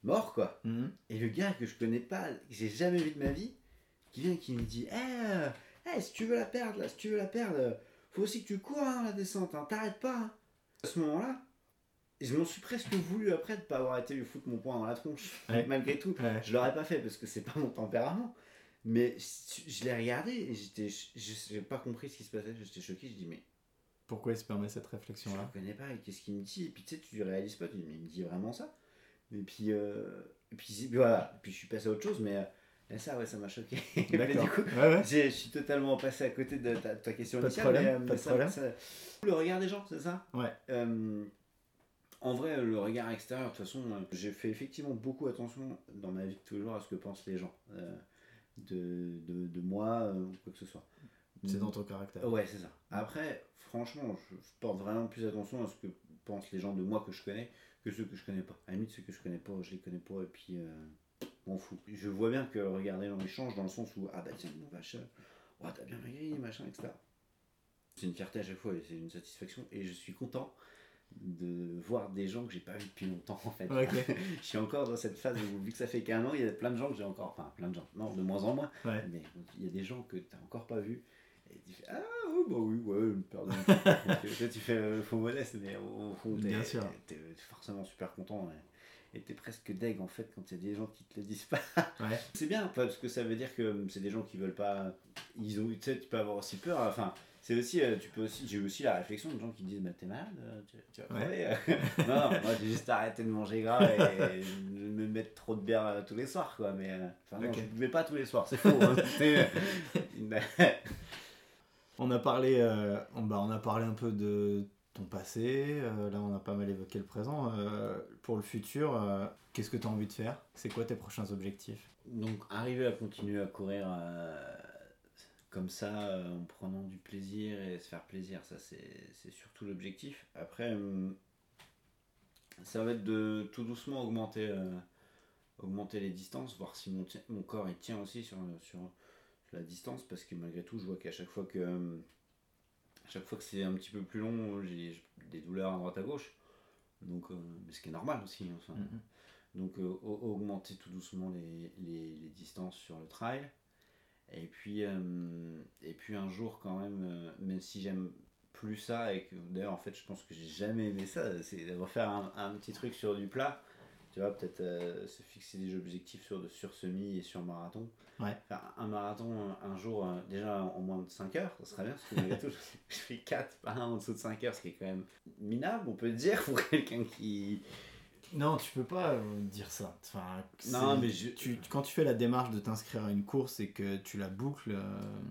mort quoi. Et le gars que je connais pas, que j'ai jamais vu de ma vie, qui vient qui me dit Eh, euh, eh, si tu veux la perdre, là, si tu veux la perdre, euh, faut aussi que tu cours hein, la descente, hein, t'arrêtes pas. hein. À ce moment-là, je m'en suis presque voulu après de pas avoir été lui foutre mon poing dans la tronche,
Ouais.
malgré tout.
Ouais.
Je l'aurais pas fait parce que c'est pas mon tempérament. Mais je je l'ai regardé et j'étais, je- j'ai pas compris ce qui se passait. J'étais choqué. Je dis mais
pourquoi il se permet cette
je
réflexion
le
là
connais pas. et Qu'est-ce qu'il me dit? Et puis tu sais, tu réalises pas. Tu dis mais il me dit vraiment ça Et puis euh, et puis voilà. Et puis je suis passé à autre chose. Mais euh, et ça ouais, ça m'a choqué. Mais
d'accord
du coup,
ouais, ouais.
j'ai- je suis totalement passé à côté de ta, ta question
Pas de
initiale.
problème,
mais, euh,
pas
mais
de
ça-
problème.
ça- le regard des gens, c'est ça?
Ouais.
Euh, en vrai, le regard extérieur, de toute façon, euh, j'ai fait effectivement beaucoup attention dans ma vie de tous les jours à ce que pensent les gens euh, de, de, de moi euh, ou quoi que ce soit.
c'est dans ton caractère
Ouais, c'est ça. Après, franchement, je, porte vraiment plus attention à ce que pensent les gens de moi que je connais que ceux que je connais pas. À la limite, ceux que je connais pas, je les connais pas et puis m'en fous. Je vois bien que regarder ils changent dans le sens où, ah bah tiens, mon vache, euh, ouais, t'as bien maigri, machin, etc. C'est une fierté à chaque fois et c'est une satisfaction et je suis content de voir des gens que j'ai pas vus depuis longtemps en fait. Je suis encore dans cette phase où vu que ça fait qu'un an, il y a plein de gens que j'ai encore, enfin plein de gens, non, de moins en moins,
Ouais.
mais il y a des gens que tu n'as encore pas vus. Et tu fais Ah oui, bah oui, ouais, pardon. Tu tu fais le faux modeste, mais au fond, t'es forcément super content. Et t'es presque deg en fait quand il y a des gens qui te le disent pas.
Ouais.
C'est bien parce que ça veut dire que c'est des gens qui veulent pas. Ils ont, tu sais, tu peux avoir aussi peur. Enfin, c'est aussi, euh, tu peux aussi, j'ai aussi la réflexion de gens qui disent, mais t'es malade, euh, tu, tu vas
Ouais.
crever. non, non, moi j'ai juste arrêté de manger gras et, de me mettre trop de bière euh, tous les soirs, quoi. Mais euh, enfin, non, je buvais pas tous les soirs, c'est faux. hein.
On a parlé, euh, on, bah, on a parlé un peu de ton passé. euh, là, on a pas mal évoqué le présent. euh, pour le futur, euh, qu'est-ce que tu as envie de faire? C'est quoi tes prochains objectifs?
Donc, arriver à continuer à courir comme ça, en prenant du plaisir et se faire plaisir, ça c'est surtout l'objectif. Après, ça va être de tout doucement augmenter, augmenter les distances, voir si mon, mon corps il tient aussi sur, sur, la distance, parce que malgré tout, je vois qu'à chaque fois que, chaque fois que c'est un petit peu plus long, j'ai des douleurs à droite à gauche. Donc, euh, mais ce qui est normal aussi. hein, enfin, donc euh, au- augmenter tout doucement les, les- les distances sur le trail. Et puis, euh, et puis un jour quand même, même si j'aime plus ça, et que d'ailleurs en fait je pense que j'ai jamais aimé ça, c'est refaire un, un petit truc sur du plat. Tu vois, peut-être euh, se fixer des objectifs sur, sur semi et sur marathon.
Ouais.
Un marathon un, jour, euh, déjà en moins de 5 heures, ça serait bien, parce que malgré tout, je fais 4 par un en dessous de 5 heures, ce qui est quand même minable, on peut dire, pour quelqu'un qui,
Non, tu peux pas euh, dire ça. Enfin,
Non, mais je-
tu, quand tu fais la démarche de t'inscrire à une course et que tu la boucles, euh,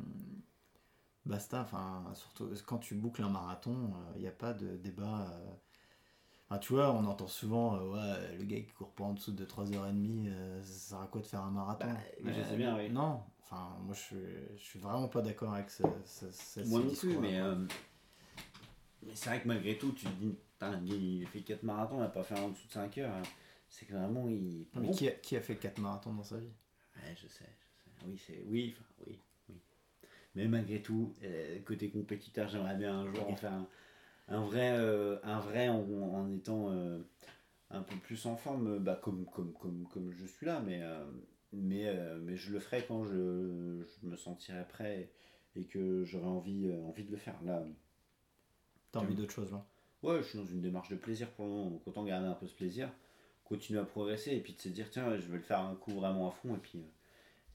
basta. Enfin, surtout quand tu boucles un marathon, il n'y a pas de débat. Enfin, tu vois, on entend souvent, euh, ouais, le gars qui court pas en dessous de 3h30, euh, ça sert à quoi de faire un marathon
Bah, oui, je sais bien, oui.
Non, enfin, moi je suis, je suis vraiment pas d'accord avec ce, ce, ce-
Moi non plus, mais, euh, mais c'est vrai que malgré tout, tu te dis, il fait 4 marathons, il n'a pas fait en dessous de 5 heures. hein. C'est que vraiment, il.
Non, mais qui a, qui a fait 4 marathons dans sa vie?
Ouais, je sais, je sais. Oui, c'est. Oui, enfin, oui, oui. Mais malgré tout, euh, côté compétiteur, j'aimerais bien un jour en faire un, un vrai, euh, un vrai en, en étant euh, un peu plus en forme, bah, comme, comme, comme, comme je suis là, mais, euh, mais, mais je le ferai quand je, je me sentirai prêt et que j'aurai envie, envie de le faire. Là,
T'as envie d'autre chose là?
Ouais, je suis dans une démarche de plaisir pour le moment. Donc autant garder un peu ce plaisir, continuer à progresser et puis de se dire tiens, je vais le faire un coup vraiment à fond et puis,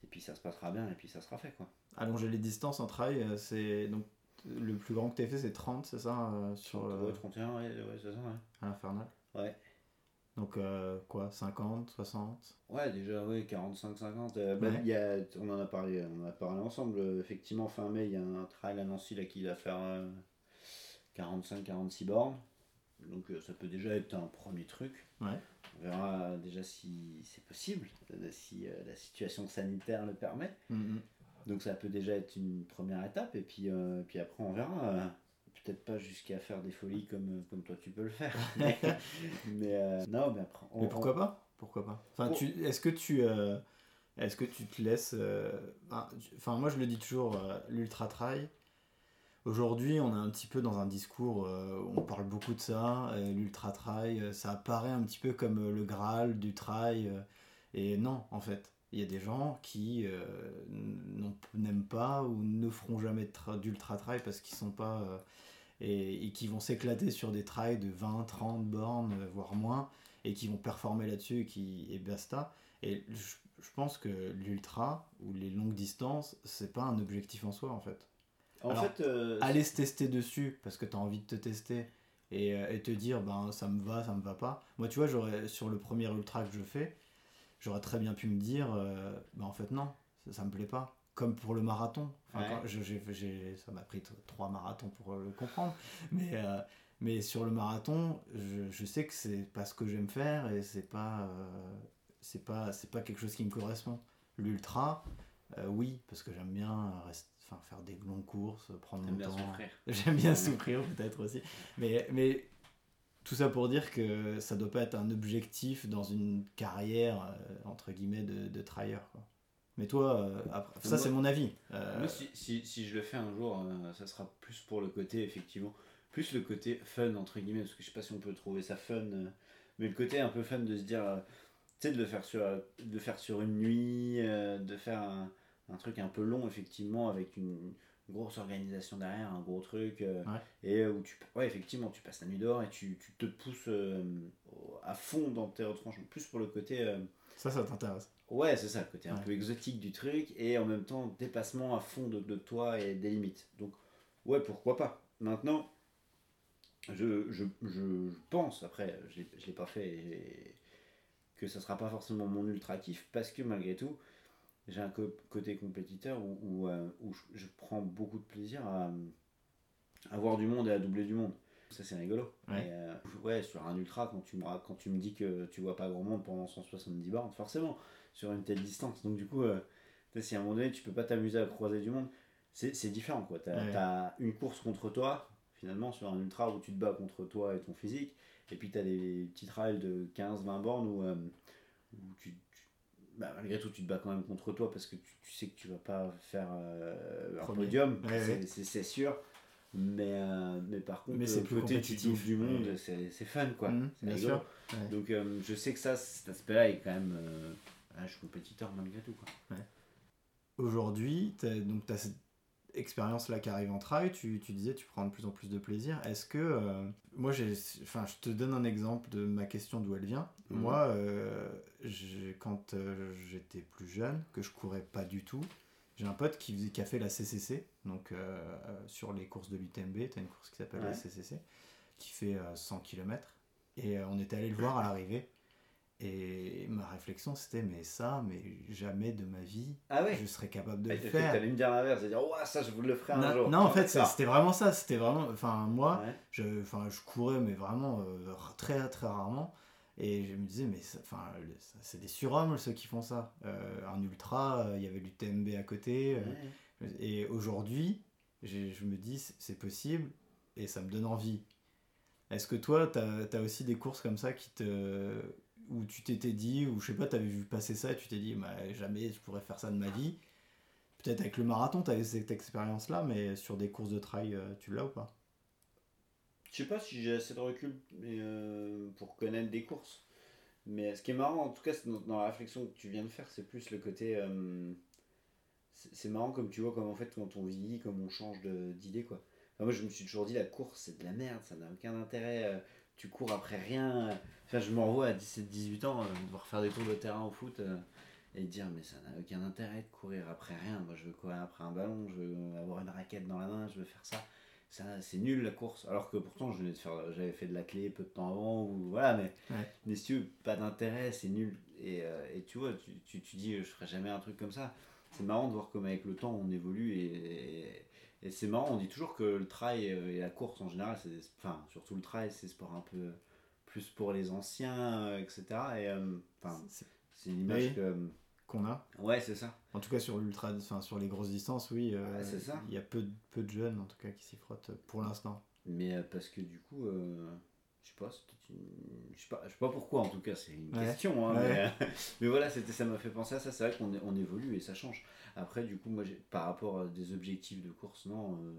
et puis ça se passera bien et puis ça sera fait quoi.
Allonger les distances en euh, c'est donc le plus grand que tu fait, c'est 30, c'est ça euh, sur euh,
Ouais, 31, ouais, ouais, c'est ça, ouais.
à l'infernal.
Ouais.
Donc euh, quoi, 50, 60
Ouais, déjà, ouais, 45-50. euh, bah,
Ouais.
il y a, on en a parlé, on en a parlé ensemble. euh, effectivement, fin mai, il y a un trail à Nancy là, qui va faire euh, 45-46 bornes. Donc euh, ça peut déjà être un premier truc.
Ouais.
On verra déjà si c'est possible, euh, si euh, la situation sanitaire le permet.
Mhm.
Donc ça peut déjà être une première étape et puis, euh, puis après on verra. euh, Peut-être pas jusqu'à faire des folies comme, comme toi tu peux le faire. mais mais, euh, non, mais après. on-
Mais pourquoi pas? Pourquoi pas? Enfin,
Oh.
tu, est-ce que tu, euh, est-ce que tu te laisses euh, Enfin, moi je le dis toujours, euh, l'ultra trail. Aujourd'hui, on est un petit peu dans un discours, euh, où on parle beaucoup de ça, euh, l'ultra trail, euh, ça apparaît un petit peu comme euh, le Graal du trail. euh, et non, en fait, il y a des gens qui euh, n'aiment pas ou ne feront jamais de tra- d'ultra trail parce qu'ils sont pas euh, et, et qui vont s'éclater sur des trails de 20, 30 bornes, euh, voire moins, et qui vont performer là-dessus et, qui, et basta. Et je, je pense que l'ultra ou les longues distances, c'est pas un objectif en soi en fait.
En
Alors,
fait, euh,
Aller se tester dessus parce que tu as envie de te tester et, et te dire ben ça me va, ça me va pas. Moi tu vois, j'aurais sur le premier ultra que je fais, j'aurais très bien pu me dire euh, ben en fait non, ça, ça me plaît pas. Comme pour le marathon. Enfin,
Ouais.
quand je- j'ai- j'ai- ça m'a pris trois marathons pour le comprendre. Mais, euh, mais sur le marathon, je, je sais que c'est pas ce que j'aime faire et c'est pas, euh, c'est pas, c'est pas quelque chose qui me correspond. L'ultra, euh, oui, parce que j'aime bien enfin, faire des longues courses, prendre mon
bien
temps. J'aime bien souffrir peut-être aussi. Mais, mais tout ça pour dire que ça doit pas être un objectif dans une carrière, euh, entre guillemets, de, de. Quoi. Mais toi, euh, après- ça c'est mon avis. Euh,
Moi, si, si, si je le fais un jour, ça sera plus pour le côté, effectivement, plus le côté fun, entre guillemets, parce que je sais pas si on peut trouver ça fun, mais le côté un peu fun de se dire, tu sais, de le faire sur, de faire sur une nuit, de faire un, un truc un peu long, effectivement, avec une grosse organisation derrière, un gros truc, euh,
Ouais.
et euh, où tu, ouais, effectivement, tu passes la nuit dehors et tu, tu te pousses euh, à fond dans tes retranchements, plus pour le côté. euh,
Ça, ça t'intéresse.
Ouais, c'est ça, le côté un peu exotique du truc et en même temps dépassement à fond de, de toi et des limites. Donc, ouais, pourquoi pas. Maintenant, je, je, je pense, après, je ne l'ai pas fait, et que ça sera pas forcément mon ultra kiff parce que malgré tout, j'ai un côté compétiteur où, où, euh, où je, je prends beaucoup de plaisir à, à voir du monde et à doubler du monde. Ça, c'est rigolo.
Ouais.
Et, euh, ouais, sur un ultra, quand tu, me, quand tu me dis que tu vois pas grand monde pendant 170 bornes, forcément, sur une telle distance. Donc, du coup, euh, si à un moment donné, tu peux pas t'amuser à croiser du monde, c'est différent. quoi. Tu
Ouais.
as, une course contre toi, finalement, sur un ultra où tu te bats contre toi et ton physique. Et puis, tu as des petits trails de 15-20 bornes où, où tu, tu- bah, malgré tout, tu te bats quand même contre toi parce que tu, tu sais que tu vas pas faire euh, un podium,
Ouais,
c'est-
ouais.
sûr. Mais, euh, mais par contre,
Mais c'est
le côté tu du monde,
Ouais.
c'est fun quoi. C'est
bien sûr.
Donc euh, je sais que ça, cet aspect-là est quand même. ah, je suis compétiteur malgré tout quoi.
Aujourd'hui, tu as cette expérience-là qui arrive en trail, tu, tu disais tu prends de plus en plus de plaisir. Est-ce que. euh, moi, j'ai. Enfin, je te donne un exemple de ma question d'où elle vient.
Mhm.
Moi, euh, quand euh, j'étais plus jeune, que je courais pas du tout, j'ai un pote qui, faisait, qui a fait la CCC, donc sur les courses de l'UTMB, tu as une course qui s'appelle la. CCC, qui fait euh, 100 km. Et on était allé le voir à l'arrivée. Et ma réflexion, c'était, mais ça, mais jamais de ma vie,
Ah
je serais capable de
Ah,
le faire.
T'allais me dire l'inverse, c'est dire, ouais, ça je vous le ferai un
Non,
jour.
non, en
Ah,
fait, c'était vraiment ça. C'était vraiment. Enfin, moi,
Ouais.
je, enfin, je courais, mais vraiment euh, très, très rarement. Et je me disais, mais enfin, c'est des surhommes ceux qui font ça. Euh, un ultra, euh, il y avait l'UTMB à côté. euh,
Ouais.
et aujourd'hui, je me dis, c'est- c'est possible et ça me donne envie. Est-ce que toi, tu as, aussi des courses comme ça qui te où tu t'étais dit, ou je sais pas, tu avais vu passer ça et tu t'es dit, bah, jamais je pourrais faire ça de ma vie Peut-être avec le marathon, tu avais cette expérience-là, mais sur des courses de trail, euh, tu l'as ou pas?
Je sais pas si j'ai assez de recul euh, pour connaître des courses. Mais ce qui est marrant, en tout cas, dans, la réflexion que tu viens de faire, c'est plus le côté. euh, c'est marrant comme tu vois, comme en fait, quand on vieillit, comme on change d'idée, quoi. Moi, je me suis toujours dit, la course, c'est de la merde, ça n'a aucun intérêt. Tu cours après rien. Enfin, je me revois à 17-18 ans, euh, devoir faire des tours de terrain au foot euh, et dire, mais ça n'a aucun intérêt de courir après rien. Moi, je veux courir après un ballon, je veux avoir une raquette dans la main, je veux faire ça ça c'est nul la course alors que pourtant je venais de faire j'avais fait de la clé peu de temps avant ou voilà mais
Ouais.
mais si tu veux, pas d'intérêt c'est nul et, euh, et tu vois tu, tu, tu dis je ferai jamais un truc comme ça c'est marrant de voir comme avec le temps on évolue et, et, et c'est marrant on dit toujours que le trail euh, et la course en général c'est enfin surtout le trail c'est sport un peu plus pour les anciens euh, etc et euh, enfin
C'est-
une image
Oui.
que euh,
Qu'on a
ouais c'est ça
En tout cas, sur l'ultra, enfin, sur les grosses distances, oui. euh,
Ouais, c'est ça.
Il y a peu, de- peu de jeunes, en tout cas, qui s'y frottent euh, pour l'instant.
Mais euh, parce que du coup, euh, je sais pas, c'est peut-être une- sais pas, je sais pas pourquoi en tout cas, c'est une
Ouais.
question. hein,
Ouais.
mais, euh, mais voilà, c'était, ça m'a fait penser à ça. C'est vrai qu'on on évolue et ça change. Après, du coup, moi, j'ai, par rapport à des objectifs de course, non, euh,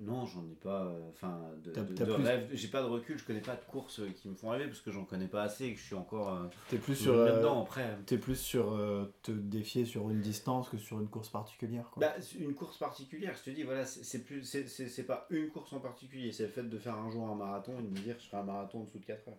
non, j'en ai pas. euh, Enfin, de,
T'as-
de-
t'as
de
plus-
rêve. J'ai pas de recul. Je connais pas de courses qui me font rêver parce que j'en connais pas assez et que je suis encore.
T'es plus sur,
dedans après.
t'es plus sur te défier sur une distance que sur une course particulière. Quoi.
Bah, une course particulière, je te dis, voilà, c'est c'est plus, c'est, c'est, c'est pas une course en particulier, c'est le fait de faire un jour un marathon et de me dire je ferai un marathon en dessous de 4 heures.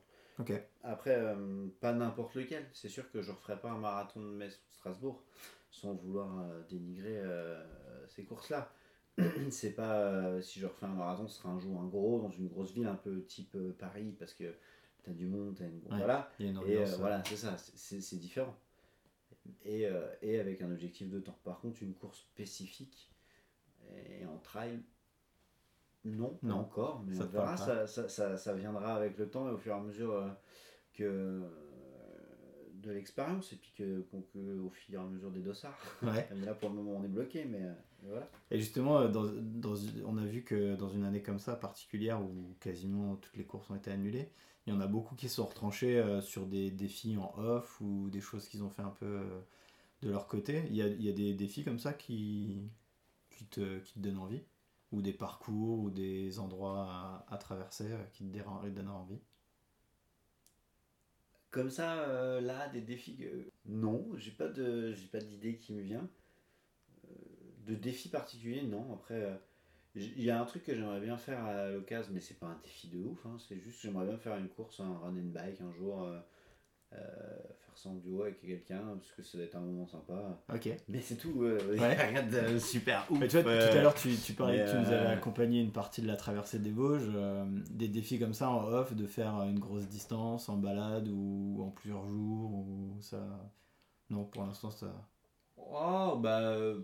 Après, euh, pas n'importe lequel. C'est sûr que je referai pas un marathon de Metz ou de Strasbourg sans vouloir euh, dénigrer euh, ces courses-là. C'est pas si je refais un marathon, ce sera un jour un gros dans une grosse ville un peu type Paris parce que t'as du monde, t'as une
Ouais,
voilà.
Il y a une
Et
ambiance.
voilà, c'est ça, c'est- différent. Et, et avec un objectif de temps. Par contre, une course spécifique et en trail, non, pas
Non,
encore, mais
ça
on verra, ça, ça, ça, viendra avec le temps et au fur et à mesure euh, que euh, de l'expérience et puis que, que au fur et à mesure des dossards.
Ouais.
Mais là pour le moment on est bloqué, mais euh, voilà.
Et justement, dans, dans, on a vu que dans une année comme ça, particulière, où quasiment toutes les courses ont été annulées, il y en a beaucoup qui sont retranchés euh, sur des défis en off ou des choses qu'ils ont fait un peu euh, de leur côté. Il y a, il y a des défis comme ça qui, qui, te, qui te donnent envie? Ou des parcours ou des endroits à, traverser euh, qui te donnent envie
Comme ça, euh, là, des défis. Non, j'ai pas de, j'ai pas d'idée qui me vient. Euh, de défi particulier, non. Après, il y a un truc que j'aimerais bien faire à l'occasion, mais c'est pas un défi de ouf. hein, c'est juste, j'aimerais bien faire une course, un run and bike un jour, faire ça en duo avec quelqu'un, parce que ça va être un moment sympa.
Ok.
Mais c'est tout. euh,
Ouais.
rien de super ouf.
Mais tu vois,
euh,
tout à l'heure, tu, tu parlais que tu nous avais
euh,
accompagné une partie de la traversée des Vosges. euh, des défis comme ça en off, de faire une grosse distance en balade ou en plusieurs jours ou ça. Non, pour l'instant, ça.
Oh, bah. euh,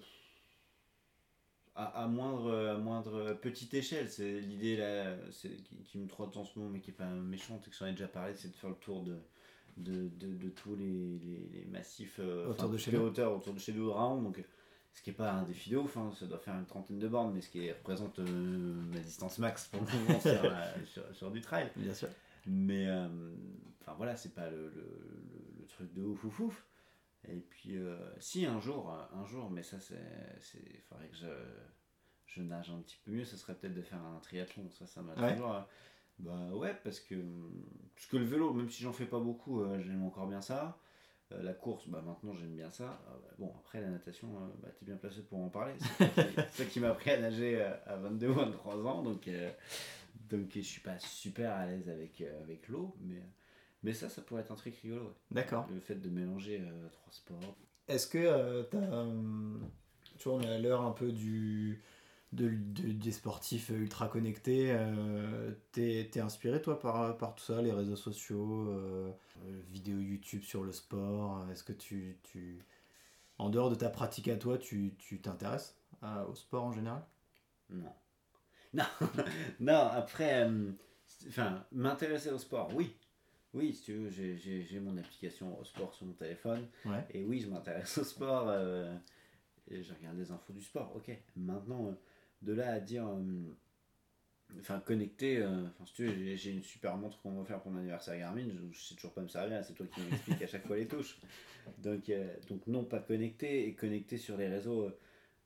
À, à moindre, à moindre petite échelle, c'est l'idée là c'est, qui, qui me trotte en ce moment, mais qui est pas méchante et que j'en ai déjà parlé, c'est de faire le tour de, de, de, de tous les, les, les massifs euh,
Autour de chez
les
nous.
hauteurs autour de chez nous round. Donc, ce qui est pas un défi de ouf, hein, ça doit faire une trentaine de bornes, mais ce qui représente euh, ma distance max pour le moment sur, sur, sur du trail.
Bien sûr.
Mais euh, enfin voilà, c'est pas le, le, le- le truc de ouf ouf ouf. Et puis euh, si un jour, un jour, mais ça c'est, c'est, faudrait que je, je nage un petit peu mieux. Ça serait peut-être de faire un triathlon. Ça, ça m'a
Ouais.
toujours. Bah ouais, parce que parce que le vélo, même si j'en fais pas beaucoup, euh, j'aime encore bien ça. Euh, la course, bah maintenant j'aime bien ça. Euh, bah, bon après la natation, euh, bah, t'es bien placé pour en parler. C'est ça qui- m'a appris à nager à 22 ou 23 ans, donc. donc je suis pas super à l'aise avec, avec l'eau, mais, mais ça, ça pourrait être un truc rigolo. ouais.
D'accord.
Le fait de mélanger trois sports.
Est-ce que t'as. euh, tu vois, on est à l'heure un peu du. De- de- des sportifs ultra connectés. euh, T'es t'es inspiré, toi, par, par tout ça, les réseaux sociaux, euh, euh, vidéos YouTube sur le sport Est-ce que tu, tu. En dehors de ta pratique à toi, tu tu t'intéresses à- au sport en général?
Non. Non, non après, enfin, m'intéresser au sport, oui. Oui, si tu veux, j'ai- j'ai j'ai mon application au sport sur mon téléphone.
Ouais.
Et oui, je m'intéresse au sport. euh, et je regarde des infos du sport, ok. Maintenant, euh, de là à dire. euh, Enfin, connecté, euh, enfin, tu veux, j'ai- une super montre qu'on va faire pour mon anniversaire Garmin, je, je sais toujours pas me servir, c'est toi qui m'expliques à chaque fois les touches. Donc, euh, non, pas connecté, et connecté sur les réseaux,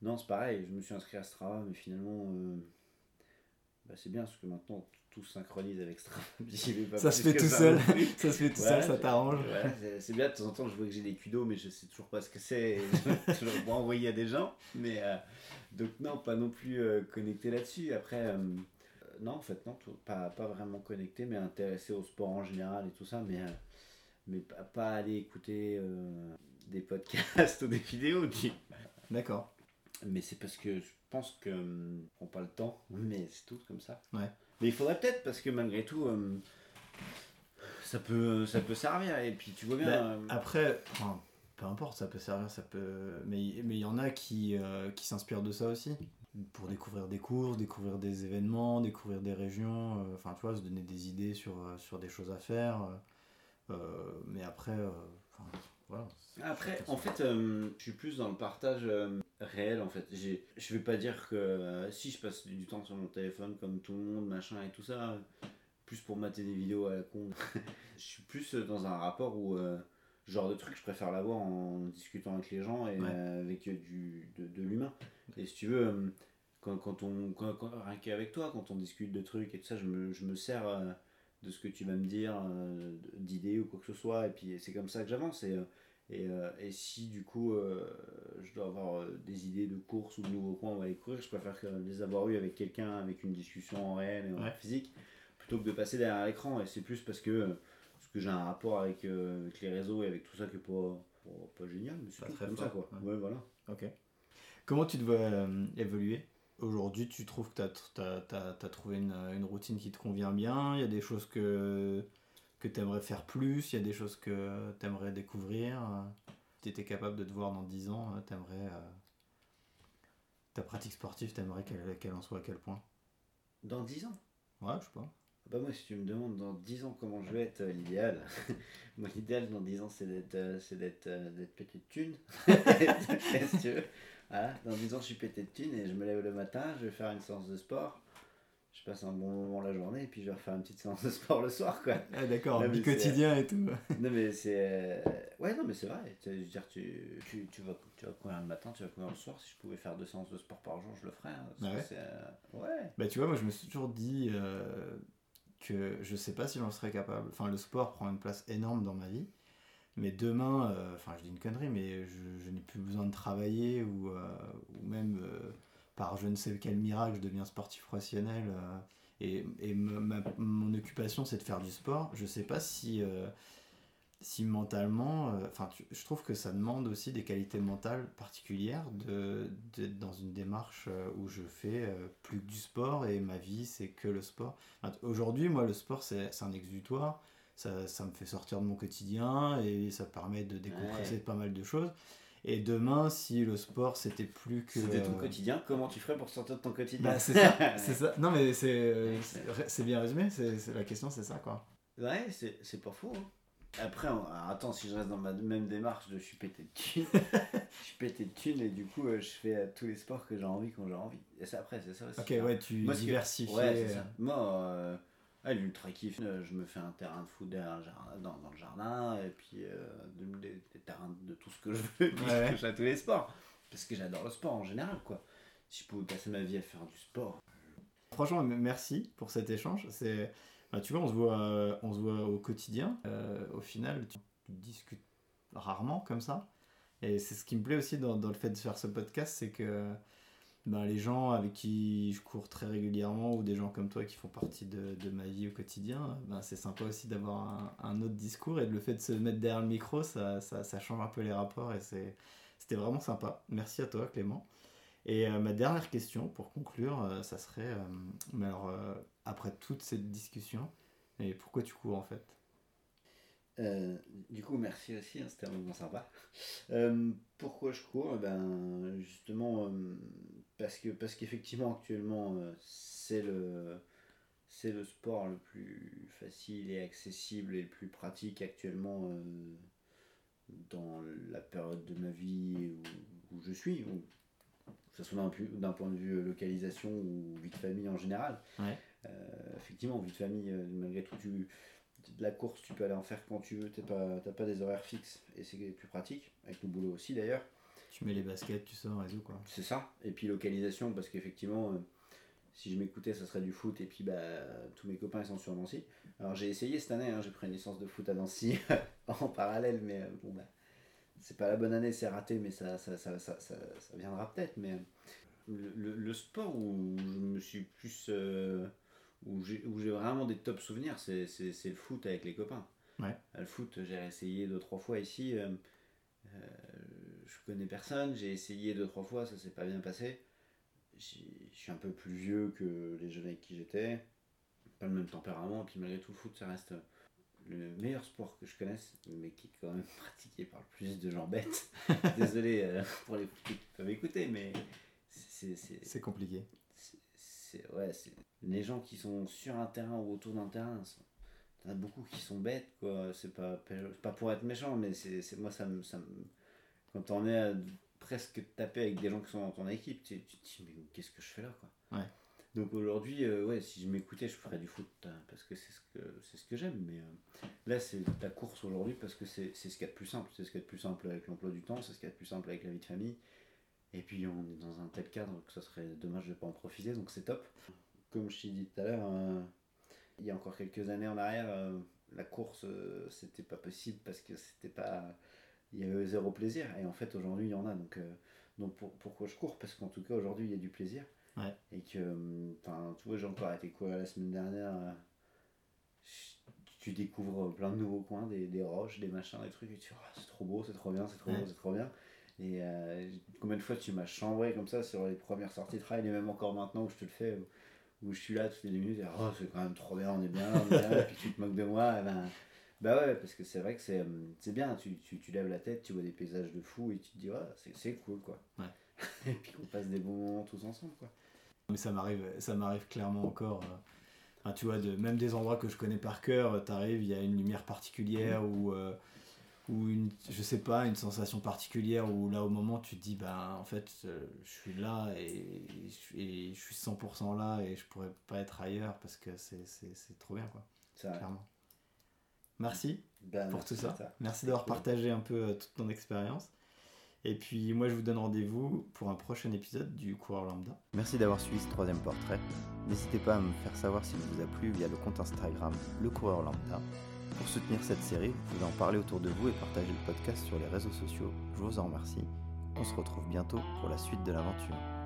non, c'est pareil, je me suis inscrit à Strava, mais finalement, bah, c'est bien, parce que maintenant, tout se synchronise avec Strava.
Ça se fait tout seul. Ça se fait tout seul, ça t'arrange
Ouais, c'est- bien, de temps en temps, je vois que j'ai des cudos, mais je sais toujours pas ce que c'est. Je le envoyer à des gens. Mais euh, donc, non, pas non plus euh, connecté là-dessus. Après, euh, non, en fait, non, tout- pas, pas vraiment connecté, mais intéressé au sport en général et tout ça. Mais, mais pas, pas aller écouter des podcasts ou des vidéos. tu-
D'accord.
Mais c'est parce que je pense que hum, on prend pas le temps, mais c'est tout comme ça.
Ouais.
Mais il faudrait peut-être parce que malgré tout, hum, ça peut, ça peut servir. Et puis tu vois bien.
Bah,
hum,
Après, enfin, peu importe, ça peut servir, ça peut. Mais mais il y en a qui, euh, qui s'inspirent de ça aussi. Pour découvrir des courses, découvrir des événements, découvrir des régions, euh, enfin tu vois, se donner des idées sur, euh, sur des choses à faire. euh, euh, mais après, euh, voilà.
Après, en fait, euh, je suis plus dans le partage euh, réel. En fait, J'ai- je vais pas dire que euh, si je passe du temps sur mon téléphone comme tout le monde, machin et tout ça, plus pour mater des vidéos à la con. je suis plus dans un rapport où genre de truc, je préfère l'avoir en discutant avec les gens et
Ouais.
avec du, de, de l'humain. Et si tu veux, quand, quand on, quand, quand- rien qu'avec toi, quand on discute de trucs et tout ça, je me, je me sers de ce que tu vas me dire, euh, d'idées ou quoi que ce soit. Et puis c'est comme ça que j'avance. Et, euh, et, euh, et si du coup je dois avoir des idées de course ou de nouveaux coins où aller courir, je préfère que les avoir eu avec quelqu'un, avec une discussion en réel et en
Ouais.
physique, plutôt que de passer derrière l'écran. Et c'est plus parce que, parce que j'ai un rapport avec, avec les réseaux et avec tout ça qui est pas, pas, pas génial, mais c'est comme ça quoi.
ouais.
Ouais, voilà.
Ok. Comment tu te vois évoluer? Aujourd'hui, tu trouves que tu as, trouvé une, une routine qui te convient bien Il y a des choses que, que tu aimerais faire plus Il y a des choses que tu aimerais découvrir Si tu étais capable de te voir dans 10 ans, tu aimerais. ta pratique sportive, tu aimerais qu'elle en soit à quel point?
Dans 10 ans?
Ouais, je sais pas.
Bah moi, si tu me demandes dans 10 ans comment je vais être, euh, l'idéal, moi l'idéal dans 10 ans c'est d'être euh, d'être euh, d'être thunes. si tu veux? Voilà, dans 10 ans je suis pété de thunes et je me lève le matin, je vais faire une séance de sport, je passe un bon moment la journée et puis je vais refaire une petite séance de sport le soir quoi.
Ah, d'accord, du quotidien et tout.
non mais c'est euh, ouais non mais c'est vrai. Tu, je veux dire tu, tu, tu vas tu vas courir le matin, tu vas courir le soir. Si je pouvais faire deux séances de sport par jour, je le ferais. hein,
Ah ouais
c'est, euh, ouais.
Bah tu vois, moi je me suis toujours dit euh, que je sais pas si j'en serais capable. Enfin, le sport prend une place énorme dans ma vie. Mais demain, euh, enfin je dis une connerie, mais je, n'ai plus besoin de travailler ou, euh, ou même euh, par je ne sais quel miracle, je deviens sportif professionnel. et et mon occupation, c'est de faire du sport. Je sais pas si, si mentalement, enfin je trouve que ça demande aussi des qualités mentales particulières d'être dans une démarche où je fais plus que du sport et ma vie c'est que le sport. Aujourd'hui, moi, le sport c'est un exutoire. Ça, ça me fait sortir de mon quotidien et ça permet de décompresser
Ouais.
pas mal de choses. Et demain, si le sport c'était plus que.
C'était ton
euh,
quotidien. Comment tu ferais pour sortir de ton quotidien?
Bah, c'est ça. Non, mais c'est euh, bien résumé. La question, c'est ça, quoi.
Ouais, c'est, pas faux. hein. Après, on- alors, attends, si je reste dans ma même démarche de je suis pété de thunes, je suis pété de thunes et du coup, euh, je fais tous les sports que j'ai envie quand j'ai envie. Et c'est après, c'est ça aussi.
Ok,
hein.
ouais, tu
Moi, ce que-
diversifies.
Ouais, c'est ça. Moi, euh, ah, l'ultra kiff, euh, je me fais un terrain de foot derrière le jardin- dans, dans le jardin et puis euh, de- des, des terrains de tout ce que je veux, et puis
Ouais.
je touche à tous les sports. Parce que j'adore le sport en général, quoi. Si je pouvais passer ma vie à faire du sport.
Franchement, merci pour cet échange. C'est, bah, tu vois, on se voit, euh, on se voit au quotidien. Euh, au final, tu discutes rarement comme ça. Et c'est ce qui me plaît aussi dans, dans le fait de faire ce podcast, c'est que ben, les gens avec qui je cours très régulièrement ou des gens comme toi qui font partie de, de ma vie au quotidien, ben, c'est sympa aussi d'avoir un, un autre discours et le fait de se mettre derrière le micro, ça, ça, ça change un peu les rapports et c'était vraiment sympa. Merci à toi Clément. Et euh, ma dernière question pour conclure, euh, ça serait, euh, mais alors après toute cette discussion, et pourquoi tu cours en fait?
Du coup, merci aussi, hein, c'était un moment sympa. Pourquoi je cours? Eh ben, Justement, parce que parce qu'effectivement, actuellement, euh, c'est le, c'est le sport le plus facile et accessible et le plus pratique actuellement euh, dans la période de ma vie où, où je suis, ou que ce soit d'un point de vue localisation ou vie de famille en général.
Ouais.
Euh, effectivement, vie de famille, euh, malgré tout, tu, de la course, tu peux aller en faire quand tu veux, tu n'as pas, pas des horaires fixes et c'est plus pratique, avec le boulot aussi d'ailleurs.
Tu mets les baskets, tu sors et tout quoi.
C'est ça. Et puis localisation, parce qu'effectivement, euh, si je m'écoutais, ça serait du foot et puis bah, tous mes copains ils sont sur Nancy. Alors j'ai essayé cette année, hein, j'ai pris une licence de foot à Nancy en parallèle, mais euh, bon bah, c'est pas la bonne année, c'est raté, mais ça, ça, ça, ça, ça, ça viendra peut-être. Mais euh, le, le- le sport où je me suis plus. euh, où j'ai vraiment des top souvenirs, c'est le foot avec les copains.
Ouais.
Le foot, j'ai essayé deux, trois fois ici. euh, connais personne, j'ai essayé deux, trois fois, ça s'est pas bien passé. Je suis un peu plus vieux que les jeunes avec qui j'étais. Pas le même tempérament, et puis malgré tout, le foot, ça reste le meilleur sport que je connaisse, mais qui est quand même pratiqué par le plus de gens bêtes. Désolé euh, pour les qui peuvent écouter, mais c'est-
compliqué.
c'est- ouais les gens qui sont sur un terrain ou autour d'un terrain t'en as beaucoup qui sont bêtes quoi c'est pas pas pour être méchant mais c'est c'est- moi ça me ça me- quand on est à presque taper avec des gens qui sont dans ton équipe tu, tu te dis mais qu'est-ce que je fais là quoi?
Ouais.
donc aujourd'hui euh, ouais si je m'écoutais je ferais du foot hein, parce que c'est ce que c'est ce que j'aime mais euh, là c'est la course aujourd'hui parce que c'est c'est ce qu'il y a de plus simple c'est ce qu'il y a de plus simple avec l'emploi du temps c'est ce qu'il y a de plus simple avec la vie de famille et puis on est dans un tel cadre que ça serait dommage de ne pas en profiter, donc c'est top. Comme je t'ai dit tout à l'heure, euh, il y a encore quelques années en arrière, la course, c'était pas possible parce que c'était pas. Il y avait zéro plaisir. Et en fait, aujourd'hui, il y en a. Donc, euh, donc pour- pourquoi je cours? Parce qu'en tout cas, aujourd'hui, il y a du plaisir.
Ouais.
Et que, euh, tu vois, j'ai encore été courir la semaine dernière. euh, tu découvres plein de nouveaux coins, des, des roches, des machins, des trucs, et tu dis, Ah, c'est trop beau, c'est trop bien, c'est trop
Ouais.
beau, c'est trop bien. Et euh, combien de fois tu m'as chambré comme ça sur les premières sorties de trail, et même encore maintenant où je te le fais, où, où je suis là toutes les minutes, et oh, c'est quand même trop bien, on est bien, on est bien, et puis tu te moques de moi, et ben, bah ouais, parce que c'est vrai que c'est euh, c'est bien, tu, tu, tu lèves la tête, tu vois des paysages de fou, et tu te dis, ouais, c'est- c'est cool quoi.
Ouais.
et puis qu'on passe des bons moments tous ensemble quoi.
Mais ça m'arrive, ça m'arrive clairement encore. euh, enfin, tu vois, de, même des endroits que je connais par cœur, tu arrives, il y a une lumière particulière ou, euh, ou une, je sais pas, une sensation particulière où là au moment tu te dis, bah en fait euh, je suis là et, et je suis 100% là et je pourrais pas être ailleurs parce que c'est c'est- c'est trop bien quoi,
Ça,
clairement. Merci
ben,
pour
merci
tout ça. Merci d'avoir
Cool.
partagé un peu euh, toute ton expérience. Et puis moi je vous donne rendez-vous pour un prochain épisode du coureur lambda.
Merci d'avoir suivi ce troisième portrait. N'hésitez pas à me faire savoir s'il vous a plu via le compte Instagram Le Coureur Lambda. Pour soutenir cette série, vous pouvez en parler autour de vous et partager le podcast sur les réseaux sociaux. Je vous en remercie. On se retrouve bientôt pour la suite de l'aventure.